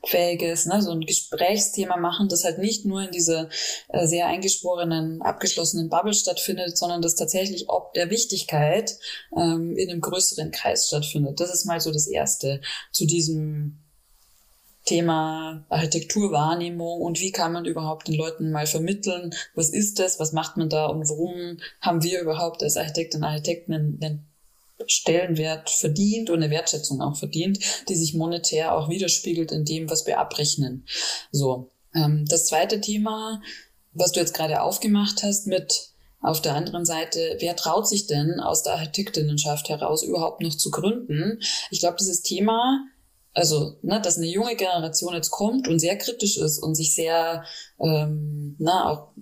gesellschaftsfähiges, ne, so ein Gesprächsthema machen, das halt nicht nur in dieser äh, sehr eingeschworenen, abgeschlossenen Bubble stattfindet, sondern das tatsächlich ob der Wichtigkeit ähm, in einem größeren Kreis stattfindet. Das ist mal so das Erste zu diesem Thema Architekturwahrnehmung und wie kann man überhaupt den Leuten mal vermitteln, was ist das, was macht man da und warum haben wir überhaupt als Architektinnen und Architekten einen, einen Stellenwert verdient und eine Wertschätzung auch verdient, die sich monetär auch widerspiegelt in dem, was wir abrechnen. So. Ähm, das zweite Thema, was du jetzt gerade aufgemacht hast mit auf der anderen Seite, wer traut sich denn aus der Architektinnenschaft heraus überhaupt noch zu gründen? Ich glaube, dieses Thema, also, ne, dass eine junge Generation jetzt kommt und sehr kritisch ist und sich sehr, ähm, na, auch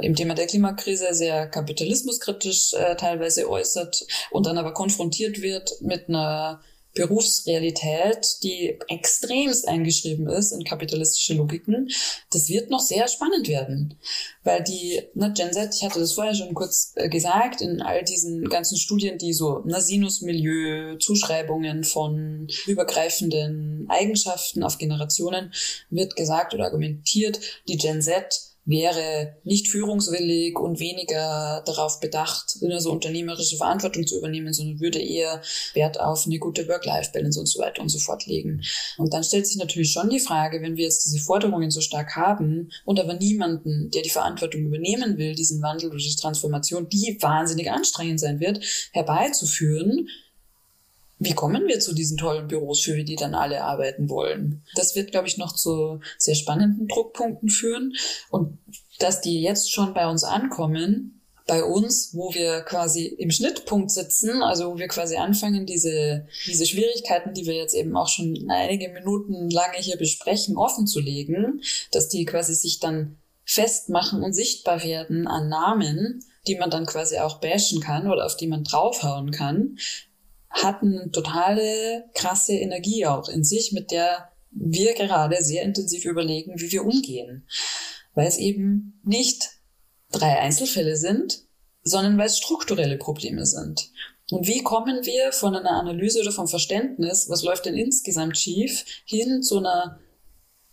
im Thema der Klimakrise sehr kapitalismuskritisch äh, teilweise äußert und dann aber konfrontiert wird mit einer Berufsrealität, die extremst eingeschrieben ist in kapitalistische Logiken, das wird noch sehr spannend werden. Weil die ne, Gen Z, ich hatte das vorher schon kurz äh, gesagt, in all diesen ganzen Studien, die so ne, Sinusmilieu, Zuschreibungen von übergreifenden Eigenschaften auf Generationen, wird gesagt oder argumentiert, die Gen Z wäre nicht führungswillig und weniger darauf bedacht, eine so unternehmerische Verantwortung zu übernehmen, sondern würde eher Wert auf eine gute Work-Life-Balance und so weiter und so fort legen. Und dann stellt sich natürlich schon die Frage, wenn wir jetzt diese Forderungen so stark haben und aber niemanden, der die Verantwortung übernehmen will, diesen Wandel durch die Transformation, die wahnsinnig anstrengend sein wird, herbeizuführen, wie kommen wir zu diesen tollen Büros, für die dann alle arbeiten wollen? Das wird, glaube ich, noch zu sehr spannenden Druckpunkten führen. Und dass die jetzt schon bei uns ankommen, bei uns, wo wir quasi im Schnittpunkt sitzen, also wo wir quasi anfangen, diese, diese Schwierigkeiten, die wir jetzt eben auch schon einige Minuten lange hier besprechen, offen zu legen, dass die quasi sich dann festmachen und sichtbar werden an Namen, die man dann quasi auch bashen kann oder auf die man draufhauen kann, hat eine totale krasse Energie auch in sich, mit der wir gerade sehr intensiv überlegen, wie wir umgehen. Weil es eben nicht drei Einzelfälle sind, sondern weil es strukturelle Probleme sind. Und wie kommen wir von einer Analyse oder vom Verständnis, was läuft denn insgesamt schief, hin zu einer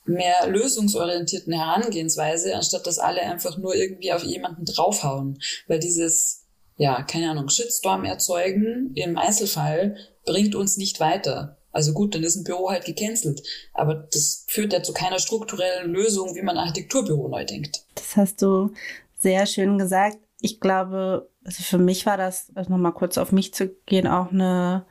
mehr lösungsorientierten Herangehensweise, anstatt dass alle einfach nur irgendwie auf jemanden draufhauen. Weil dieses, ja, keine Ahnung, Shitstorm erzeugen im Einzelfall bringt uns nicht weiter. Also gut, dann ist ein Büro halt gecancelt. Aber das führt ja zu keiner strukturellen Lösung, wie man Architekturbüro neu denkt. Das hast du sehr schön gesagt. Ich glaube, also für mich war das, also nochmal kurz auf mich zu gehen, auch eine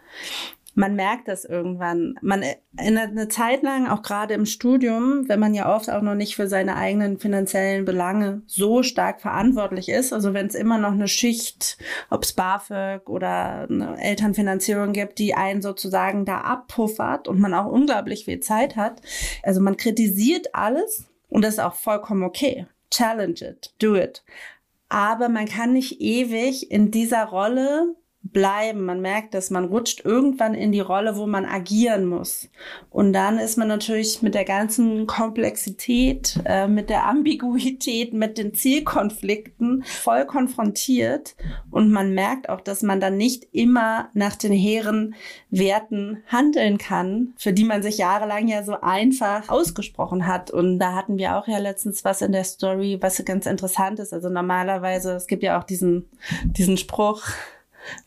man merkt das irgendwann. Man in eine Zeit lang, auch gerade im Studium, wenn man ja oft auch noch nicht für seine eigenen finanziellen Belange so stark verantwortlich ist, also wenn es immer noch eine Schicht, ob es BAföG oder eine Elternfinanzierung gibt, die einen sozusagen da abpuffert und man auch unglaublich viel Zeit hat. Also man kritisiert alles und das ist auch vollkommen okay. Challenge it, do it. Aber man kann nicht ewig in dieser Rolle bleiben. Man merkt dass man rutscht irgendwann in die Rolle, wo man agieren muss. Und dann ist man natürlich mit der ganzen Komplexität, äh, mit der Ambiguität, mit den Zielkonflikten voll konfrontiert. Und man merkt auch, dass man dann nicht immer nach den hehren Werten handeln kann, für die man sich jahrelang ja so einfach ausgesprochen hat. Und da hatten wir auch ja letztens was in der Story, was ganz interessant ist. Also normalerweise, es gibt ja auch diesen, diesen Spruch,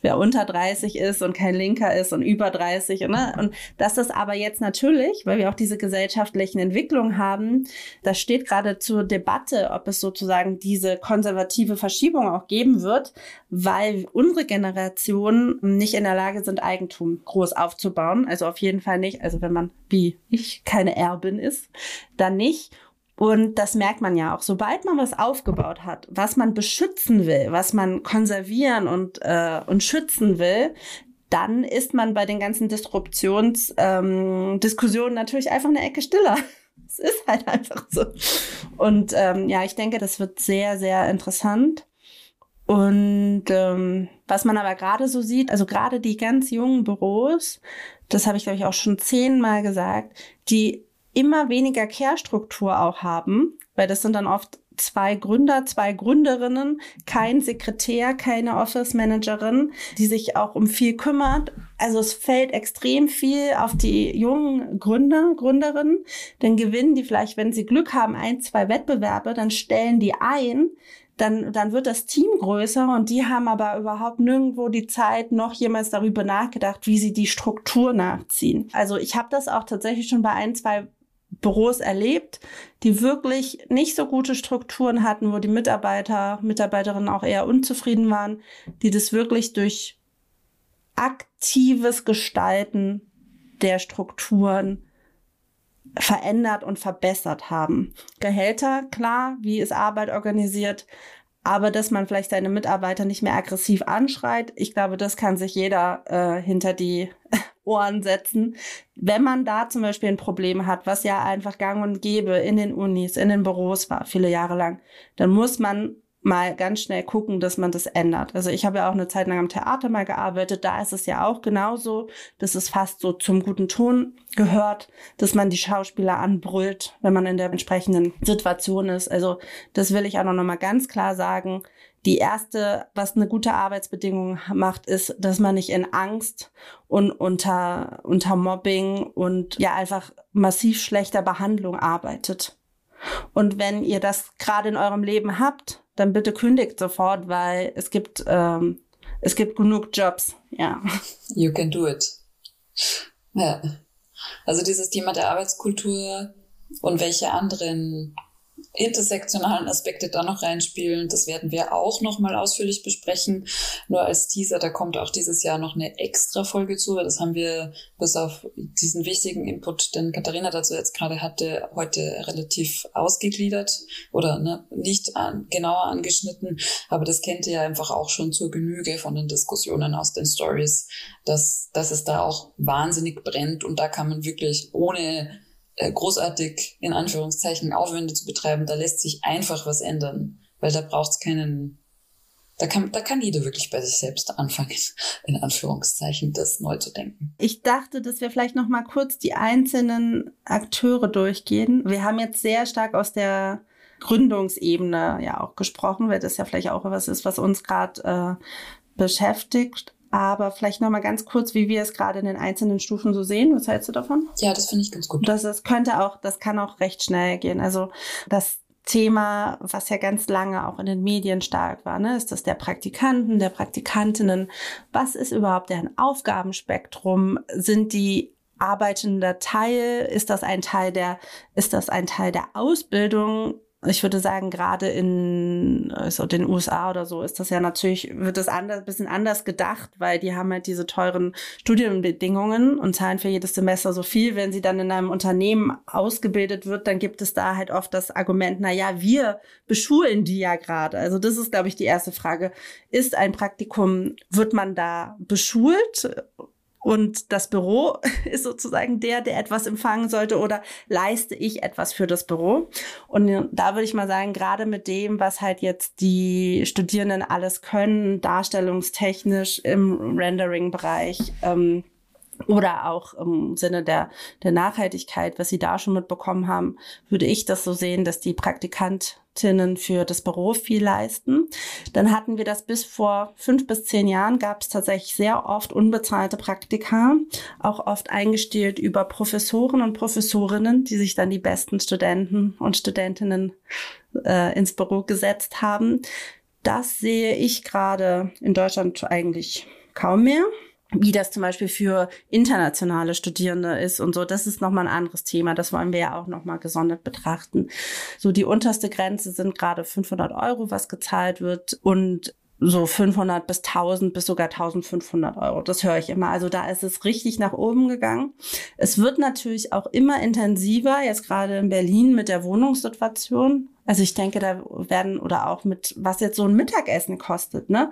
wer unter 30 ist und kein Linker ist und über 30. Ne? Und das ist aber jetzt natürlich, weil wir auch diese gesellschaftlichen Entwicklungen haben, das steht gerade zur Debatte, ob es sozusagen diese konservative Verschiebung auch geben wird, weil unsere Generation nicht in der Lage sind, Eigentum groß aufzubauen. Also auf jeden Fall nicht. Also wenn man wie ich keine Erbin ist, dann nicht. Und das merkt man ja auch. Sobald man was aufgebaut hat, was man beschützen will, was man konservieren und, äh, und schützen will, dann ist man bei den ganzen Disruptionsdiskussionen ähm, natürlich einfach eine Ecke stiller. Es ist halt einfach so. Und ähm, ja, ich denke, das wird sehr, sehr interessant. Und ähm, was man aber gerade so sieht, also gerade die ganz jungen Büros, das habe ich, glaube ich, auch schon zehnmal gesagt, die immer weniger Care-Struktur auch haben, weil das sind dann oft zwei Gründer, zwei Gründerinnen, kein Sekretär, keine Office Managerin, die sich auch um viel kümmert. Also es fällt extrem viel auf die jungen Gründer, Gründerinnen. Dann gewinnen die vielleicht, wenn sie Glück haben, ein, zwei Wettbewerbe, dann stellen die ein. Dann, dann wird das Team größer und die haben aber überhaupt nirgendwo die Zeit, noch jemals darüber nachgedacht, wie sie die Struktur nachziehen. Also ich habe das auch tatsächlich schon bei ein, zwei Büros erlebt, die wirklich nicht so gute Strukturen hatten, wo die Mitarbeiter, Mitarbeiterinnen auch eher unzufrieden waren, die das wirklich durch aktives Gestalten der Strukturen verändert und verbessert haben. Gehälter, klar, wie ist Arbeit organisiert, aber dass man vielleicht seine Mitarbeiter nicht mehr aggressiv anschreit, ich glaube, das kann sich jeder äh, hinter die Ohren setzen. Wenn man da zum Beispiel ein Problem hat, was ja einfach gang und gäbe in den Unis, in den Büros war, viele Jahre lang, dann muss man mal ganz schnell gucken, dass man das ändert. Also ich habe ja auch eine Zeit lang am Theater mal gearbeitet, da ist es ja auch genauso, dass es fast so zum guten Ton gehört, dass man die Schauspieler anbrüllt, wenn man in der entsprechenden Situation ist. Also das will ich auch noch mal ganz klar sagen. Die erste, was eine gute Arbeitsbedingung macht, ist, dass man nicht in Angst und unter, unter Mobbing und ja einfach massiv schlechter Behandlung arbeitet. Und wenn ihr das gerade in eurem Leben habt, dann bitte kündigt sofort, weil es gibt, ähm, es gibt genug Jobs, ja. You can do it. Ja. Also dieses Thema der Arbeitskultur und welche anderen intersektionalen Aspekte da noch reinspielen. Das werden wir auch nochmal ausführlich besprechen. Nur als Teaser, da kommt auch dieses Jahr noch eine extra Folge zu. Das haben wir bis auf diesen wichtigen Input, den Katharina dazu jetzt gerade hatte, heute relativ ausgegliedert oder ne, nicht an, genauer angeschnitten. Aber das kennt ihr ja einfach auch schon zur Genüge von den Diskussionen aus den Stories, dass, dass es da auch wahnsinnig brennt und da kann man wirklich ohne großartig in Anführungszeichen Aufwände zu betreiben, da lässt sich einfach was ändern, weil da braucht es keinen da kann, da kann jeder wirklich bei sich selbst anfangen, in Anführungszeichen, das neu zu denken. Ich dachte, dass wir vielleicht noch mal kurz die einzelnen Akteure durchgehen. Wir haben jetzt sehr stark aus der Gründungsebene ja auch gesprochen, weil das ja vielleicht auch was ist, was uns gerade äh, beschäftigt. Aber vielleicht noch mal ganz kurz, wie wir es gerade in den einzelnen Stufen so sehen. Was hältst du davon? Ja, das finde ich ganz gut. Das ist, könnte auch, das kann auch recht schnell gehen. Also das Thema, was ja ganz lange auch in den Medien stark war, ne, ist das der Praktikanten, der Praktikantinnen. Was ist überhaupt deren Aufgabenspektrum? Sind die arbeitender Teil? Ist das ein Teil der, ist das ein Teil der Ausbildung? Ich würde sagen, gerade in also den USA oder so ist das ja natürlich, wird das anders, bisschen anders gedacht, weil die haben halt diese teuren Studienbedingungen und zahlen für jedes Semester so viel. Wenn sie dann in einem Unternehmen ausgebildet wird, dann gibt es da halt oft das Argument, na ja, wir beschulen die ja gerade. Also das ist, glaube ich, die erste Frage. Ist ein Praktikum, wird man da beschult? Und das Büro ist sozusagen der, der etwas empfangen sollte oder leiste ich etwas für das Büro? Und da würde ich mal sagen, gerade mit dem, was halt jetzt die Studierenden alles können, darstellungstechnisch im Rendering-Bereich, ähm, oder auch im Sinne der, der Nachhaltigkeit, was Sie da schon mitbekommen haben, würde ich das so sehen, dass die Praktikantinnen für das Büro viel leisten. Dann hatten wir das bis vor fünf bis zehn Jahren, gab es tatsächlich sehr oft unbezahlte Praktika, auch oft eingestellt über Professoren und Professorinnen, die sich dann die besten Studenten und Studentinnen äh, ins Büro gesetzt haben. Das sehe ich gerade in Deutschland eigentlich kaum mehr wie das zum Beispiel für internationale Studierende ist und so, das ist nochmal ein anderes Thema. Das wollen wir ja auch nochmal gesondert betrachten. So die unterste Grenze sind gerade 500 Euro, was gezahlt wird und so 500 bis 1000 bis sogar 1500 Euro. Das höre ich immer. Also da ist es richtig nach oben gegangen. Es wird natürlich auch immer intensiver, jetzt gerade in Berlin mit der Wohnungssituation. Also ich denke, da werden oder auch mit, was jetzt so ein Mittagessen kostet, ne?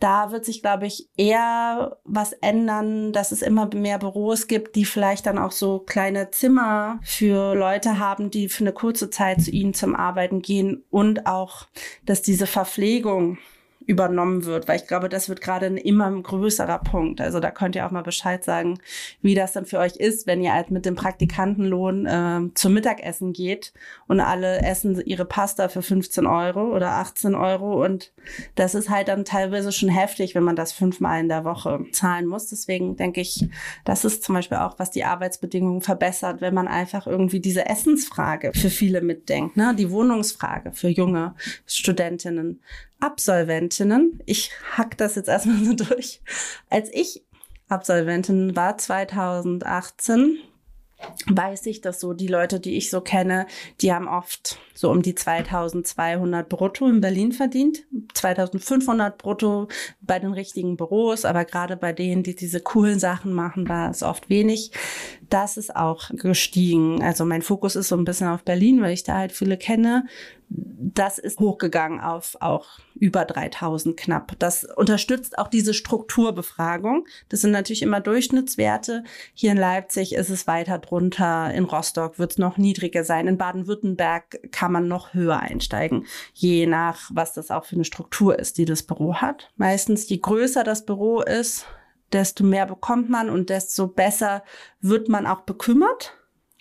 Da wird sich, glaube ich, eher was ändern, dass es immer mehr Büros gibt, die vielleicht dann auch so kleine Zimmer für Leute haben, die für eine kurze Zeit zu ihnen zum Arbeiten gehen und auch, dass diese Verpflegung übernommen wird, weil ich glaube, das wird gerade ein immer größerer Punkt. Also da könnt ihr auch mal Bescheid sagen, wie das dann für euch ist, wenn ihr halt mit dem Praktikantenlohn äh, zum Mittagessen geht und alle essen ihre Pasta für 15 Euro oder 18 Euro und das ist halt dann teilweise schon heftig, wenn man das fünfmal in der Woche zahlen muss. Deswegen denke ich, das ist zum Beispiel auch, was die Arbeitsbedingungen verbessert, wenn man einfach irgendwie diese Essensfrage für viele mitdenkt, ne? die Wohnungsfrage für junge Studentinnen. Absolventinnen, ich hack das jetzt erstmal so durch. Als ich Absolventin war 2018, weiß ich, dass so die Leute, die ich so kenne, die haben oft so um die 2200 brutto in Berlin verdient, 2500 brutto bei den richtigen Büros, aber gerade bei denen, die diese coolen Sachen machen, war es oft wenig. Das ist auch gestiegen. Also mein Fokus ist so ein bisschen auf Berlin, weil ich da halt viele kenne das ist hochgegangen auf auch über 3000 knapp. Das unterstützt auch diese Strukturbefragung. Das sind natürlich immer Durchschnittswerte. Hier in Leipzig ist es weiter drunter. In Rostock wird es noch niedriger sein. In Baden-Württemberg kann man noch höher einsteigen, je nach, was das auch für eine Struktur ist, die das Büro hat. Meistens, je größer das Büro ist, desto mehr bekommt man und desto besser wird man auch bekümmert.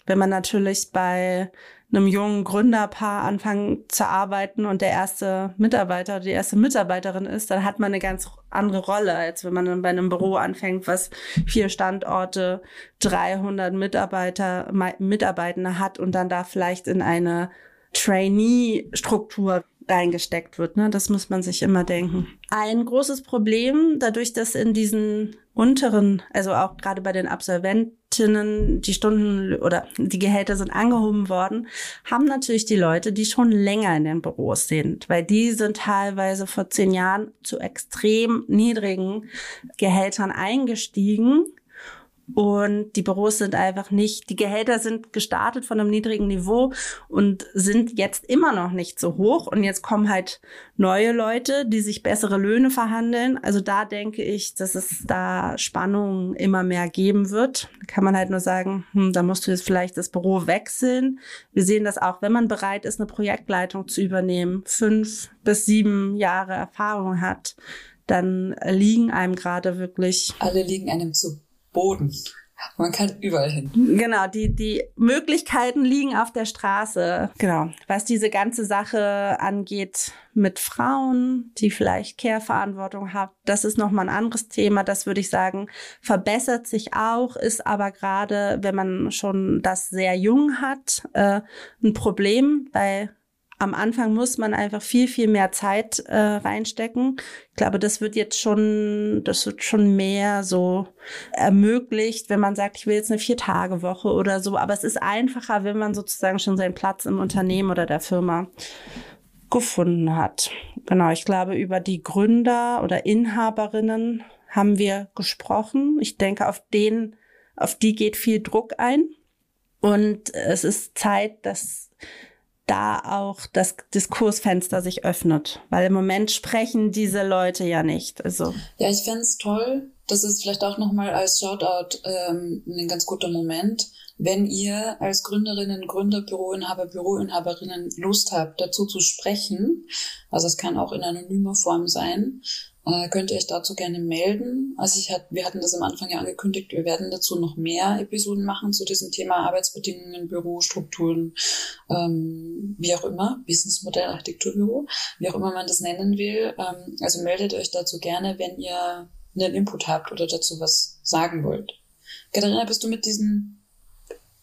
Wenn man natürlich bei einem jungen Gründerpaar anfangen zu arbeiten und der erste Mitarbeiter oder die erste Mitarbeiterin ist, dann hat man eine ganz andere Rolle, als wenn man dann bei einem Büro anfängt, was vier Standorte, 300 Mitarbeiter, Mitarbeitende hat und dann da vielleicht in eine Trainee-Struktur reingesteckt wird. Ne? Das muss man sich immer denken. Ein großes Problem, dadurch, dass in diesen unteren, also auch gerade bei den Absolventinnen, die Stunden oder die Gehälter sind angehoben worden, haben natürlich die Leute, die schon länger in den Büros sind, weil die sind teilweise vor zehn Jahren zu extrem niedrigen Gehältern eingestiegen und die Büros sind einfach nicht, die Gehälter sind gestartet von einem niedrigen Niveau und sind jetzt immer noch nicht so hoch. Und jetzt kommen halt neue Leute, die sich bessere Löhne verhandeln. Also da denke ich, dass es da Spannungen immer mehr geben wird. Da kann man halt nur sagen, hm, da musst du jetzt vielleicht das Büro wechseln. Wir sehen das auch, wenn man bereit ist, eine Projektleitung zu übernehmen, fünf bis sieben Jahre Erfahrung hat, dann liegen einem gerade wirklich. Alle liegen einem zu Boden. Man kann überall hin. Genau, die, die Möglichkeiten liegen auf der Straße. Genau. Was diese ganze Sache angeht mit Frauen, die vielleicht Care-Verantwortung haben, das ist nochmal ein anderes Thema. Das würde ich sagen, verbessert sich auch, ist aber gerade, wenn man schon das sehr jung hat, äh, ein Problem, weil am Anfang muss man einfach viel, viel mehr Zeit äh, reinstecken. Ich glaube, das wird jetzt schon, das wird schon mehr so ermöglicht, wenn man sagt, ich will jetzt eine Vier-Tage-Woche oder so. Aber es ist einfacher, wenn man sozusagen schon seinen Platz im Unternehmen oder der Firma gefunden hat. Genau, ich glaube, über die Gründer oder Inhaberinnen haben wir gesprochen. Ich denke, auf den, auf die geht viel Druck ein. Und es ist Zeit, dass da auch das Diskursfenster sich öffnet. Weil im Moment sprechen diese Leute ja nicht. Also. Ja, ich fände es toll. Das ist vielleicht auch nochmal als Shoutout ähm, ein ganz guter Moment. Wenn ihr als Gründerinnen, Gründer, Büroinhaber, Büroinhaberinnen Lust habt, dazu zu sprechen, also es kann auch in anonymer Form sein, äh, könnt ihr euch dazu gerne melden. Also ich hat, wir hatten das am Anfang ja angekündigt, wir werden dazu noch mehr Episoden machen zu diesem Thema Arbeitsbedingungen, Bürostrukturen, ähm, wie auch immer, Businessmodell, Architekturbüro, wie auch immer man das nennen will. Ähm, also meldet euch dazu gerne, wenn ihr einen Input habt oder dazu was sagen wollt. Katharina, bist du mit diesen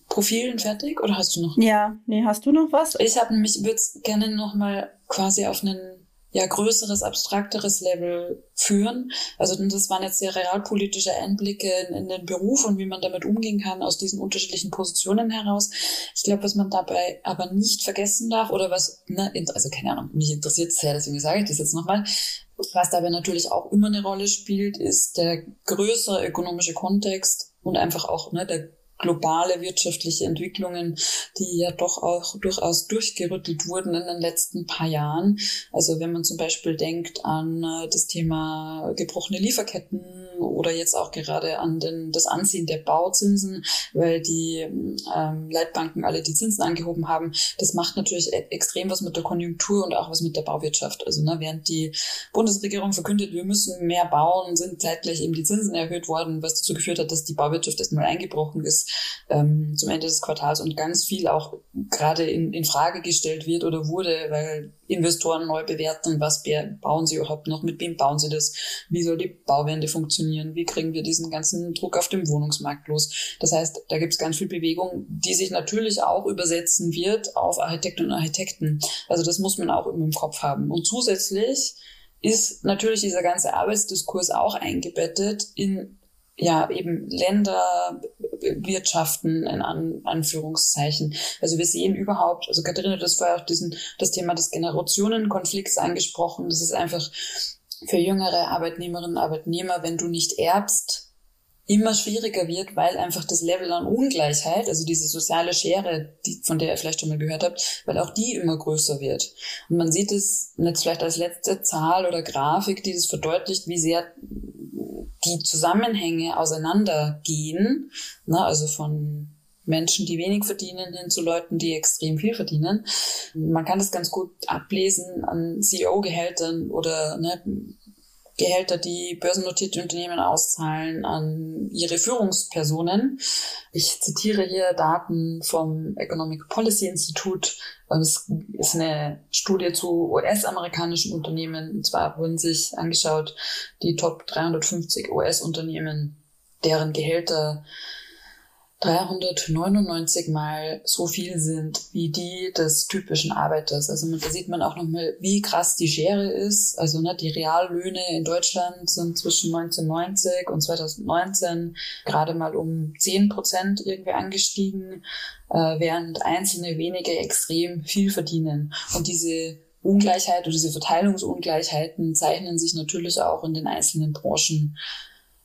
Profilen fertig oder hast du noch? Ja, nee, hast du noch was? Ich habe nämlich, würde gerne noch mal quasi auf einen ja größeres, abstrakteres Level führen. Also das waren jetzt sehr realpolitische Einblicke in, in, den Beruf und wie man damit umgehen kann aus diesen unterschiedlichen Positionen heraus. Ich glaube, was man dabei aber nicht vergessen darf oder was, ne, also keine Ahnung, mich interessiert sehr, deswegen sage ich das jetzt nochmal. Was dabei natürlich auch immer eine Rolle spielt, ist der größere ökonomische Kontext und einfach auch ne, der globale wirtschaftliche Entwicklungen, die ja doch auch durchaus durchgerüttelt wurden in den letzten paar Jahren. Also wenn man zum Beispiel denkt an äh, das Thema gebrochene Lieferketten oder jetzt auch gerade an den, das Anziehen der Bauzinsen, weil die ähm, Leitbanken alle die Zinsen angehoben haben, das macht natürlich e-, extrem was mit der Konjunktur und auch was mit der Bauwirtschaft. Also ne, während die Bundesregierung verkündet, wir müssen mehr bauen, sind zeitgleich eben die Zinsen erhöht worden, was dazu geführt hat, dass die Bauwirtschaft erstmal eingebrochen ist ähm, zum Ende des Quartals und ganz viel auch gerade in, in Frage gestellt wird oder wurde, weil Investoren neu bewerten, was bauen sie überhaupt noch, mit wem bauen sie das, wie soll die Bauwende funktionieren, wie kriegen wir diesen ganzen Druck auf dem Wohnungsmarkt los. Das heißt, da gibt es ganz viel Bewegung, die sich natürlich auch übersetzen wird auf Architekten und Architekten. Also das muss man auch immer im Kopf haben. Und zusätzlich ist natürlich dieser ganze Arbeitsdiskurs auch eingebettet in ja eben Länderwirtschaften in An Anführungszeichen. Also wir sehen überhaupt, also Katharina, das war auch diesen das Thema des Generationenkonflikts angesprochen. Das ist einfach für jüngere Arbeitnehmerinnen und Arbeitnehmer, wenn du nicht erbst, immer schwieriger wird, weil einfach das Level an Ungleichheit, also diese soziale Schere, die, von der ihr vielleicht schon mal gehört habt, weil auch die immer größer wird. Und man sieht es jetzt vielleicht als letzte Zahl oder Grafik, die das verdeutlicht, wie sehr die Zusammenhänge auseinandergehen, ne, also von Menschen, die wenig verdienen, hin zu Leuten, die extrem viel verdienen. Man kann das ganz gut ablesen an CEO-Gehältern oder ne, Gehälter, die börsennotierte Unternehmen auszahlen an ihre Führungspersonen. Ich zitiere hier Daten vom Economic Policy Institute. Es ist eine Studie zu US-amerikanischen Unternehmen. Und zwar wurden sich angeschaut die Top 350 US-Unternehmen, deren Gehälter 399 mal so viel sind wie die des typischen Arbeiters. Also da sieht man auch nochmal, wie krass die Schere ist. Also ne, die Reallöhne in Deutschland sind zwischen 1990 und 2019 gerade mal um 10 Prozent irgendwie angestiegen, äh, während einzelne wenige extrem viel verdienen. Und diese Ungleichheit oder diese Verteilungsungleichheiten zeichnen sich natürlich auch in den einzelnen Branchen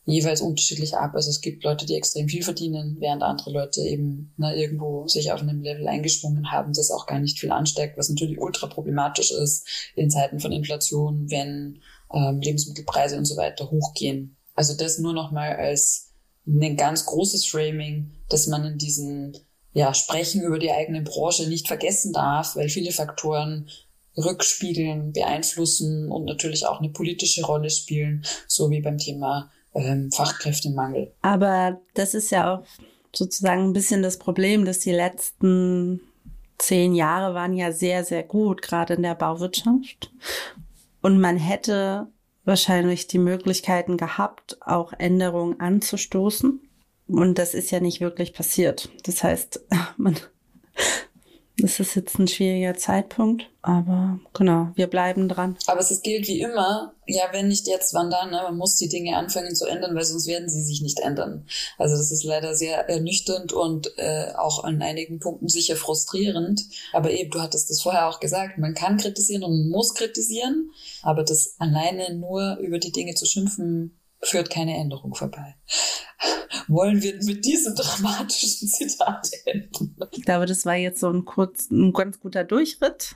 jeweils unterschiedlich ab. Also es gibt Leute, die extrem viel verdienen, während andere Leute eben na, irgendwo sich auf einem Level eingeschwungen haben, das auch gar nicht viel ansteckt, was natürlich ultra problematisch ist in Zeiten von Inflation, wenn ähm, Lebensmittelpreise und so weiter hochgehen. Also das nur noch mal als ein ganz großes Framing, dass man in diesen ja, Sprechen über die eigene Branche nicht vergessen darf, weil viele Faktoren rückspiegeln, beeinflussen und natürlich auch eine politische Rolle spielen, so wie beim Thema ähm, Fachkräftemangel. Aber das ist ja auch sozusagen ein bisschen das Problem, dass die letzten zehn Jahre waren ja sehr, sehr gut, gerade in der Bauwirtschaft. Und man hätte wahrscheinlich die Möglichkeiten gehabt, auch Änderungen anzustoßen. Und das ist ja nicht wirklich passiert. Das heißt, man das ist jetzt ein schwieriger Zeitpunkt, aber genau, wir bleiben dran. Aber es gilt wie immer, ja, wenn nicht jetzt, wann dann? Ne? Man muss die Dinge anfangen zu ändern, weil sonst werden sie sich nicht ändern. Also das ist leider sehr ernüchternd und äh, auch an einigen Punkten sicher frustrierend. Aber eben, du hattest das vorher auch gesagt, man kann kritisieren und muss kritisieren, aber das alleine nur über die Dinge zu schimpfen, führt keine Änderung vorbei. Wollen wir mit diesem dramatischen Zitat enden? Ich glaube, das war jetzt so ein, kurz, ein ganz guter Durchritt.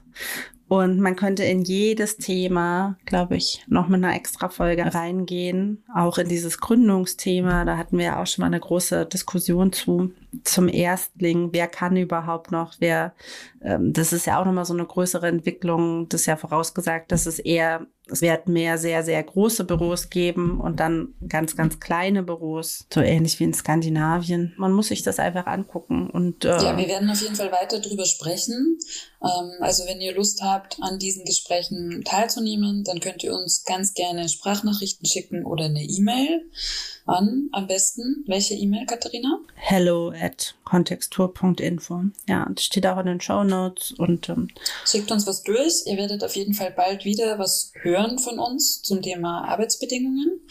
Und man könnte in jedes Thema, glaube ich, noch mit einer extra Folge reingehen. Auch in dieses Gründungsthema. Da hatten wir ja auch schon mal eine große Diskussion zu. Zum Erstling. Wer kann überhaupt noch? Wer, ähm, das ist ja auch nochmal so eine größere Entwicklung. Das ist ja vorausgesagt, dass es eher es wird mehr sehr, sehr große Büros geben und dann ganz, ganz kleine Büros, so ähnlich wie in Skandinavien. Man muss sich das einfach angucken. Und, äh ja, wir werden auf jeden Fall weiter drüber sprechen. Ähm, also wenn ihr Lust habt, an diesen Gesprächen teilzunehmen, dann könnt ihr uns ganz gerne Sprachnachrichten schicken oder eine E-Mail an. Am besten, welche E-Mail, Katharina? Hello at kontextur.info. Ja, das steht auch in den Show Notes und ähm, schickt uns was durch. Ihr werdet auf jeden Fall bald wieder was hören von uns zum Thema Arbeitsbedingungen.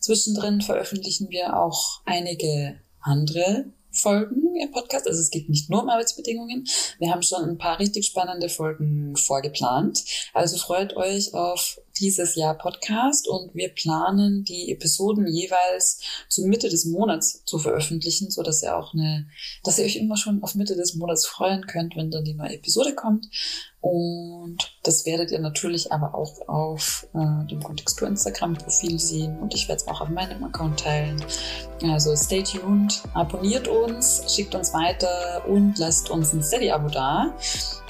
Zwischendrin veröffentlichen wir auch einige andere Folgen im Podcast. Also es geht nicht nur um Arbeitsbedingungen. Wir haben schon ein paar richtig spannende Folgen vorgeplant. Also freut euch auf dieses Jahr Podcast und wir planen die Episoden jeweils zur Mitte des Monats zu veröffentlichen, so dass ihr auch eine, dass ihr euch immer schon auf Mitte des Monats freuen könnt, wenn dann die neue Episode kommt. Und das werdet ihr natürlich aber auch auf äh, dem Kontextur Instagram-Profil sehen und ich werde es auch auf meinem Account teilen. Also stay tuned, abonniert uns, schickt uns weiter und lasst uns ein Steady-Abo da.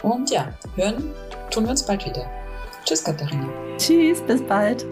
Und ja, hören tun wir uns bald wieder. Tschüss, Katharina. Tschüss, bis bald.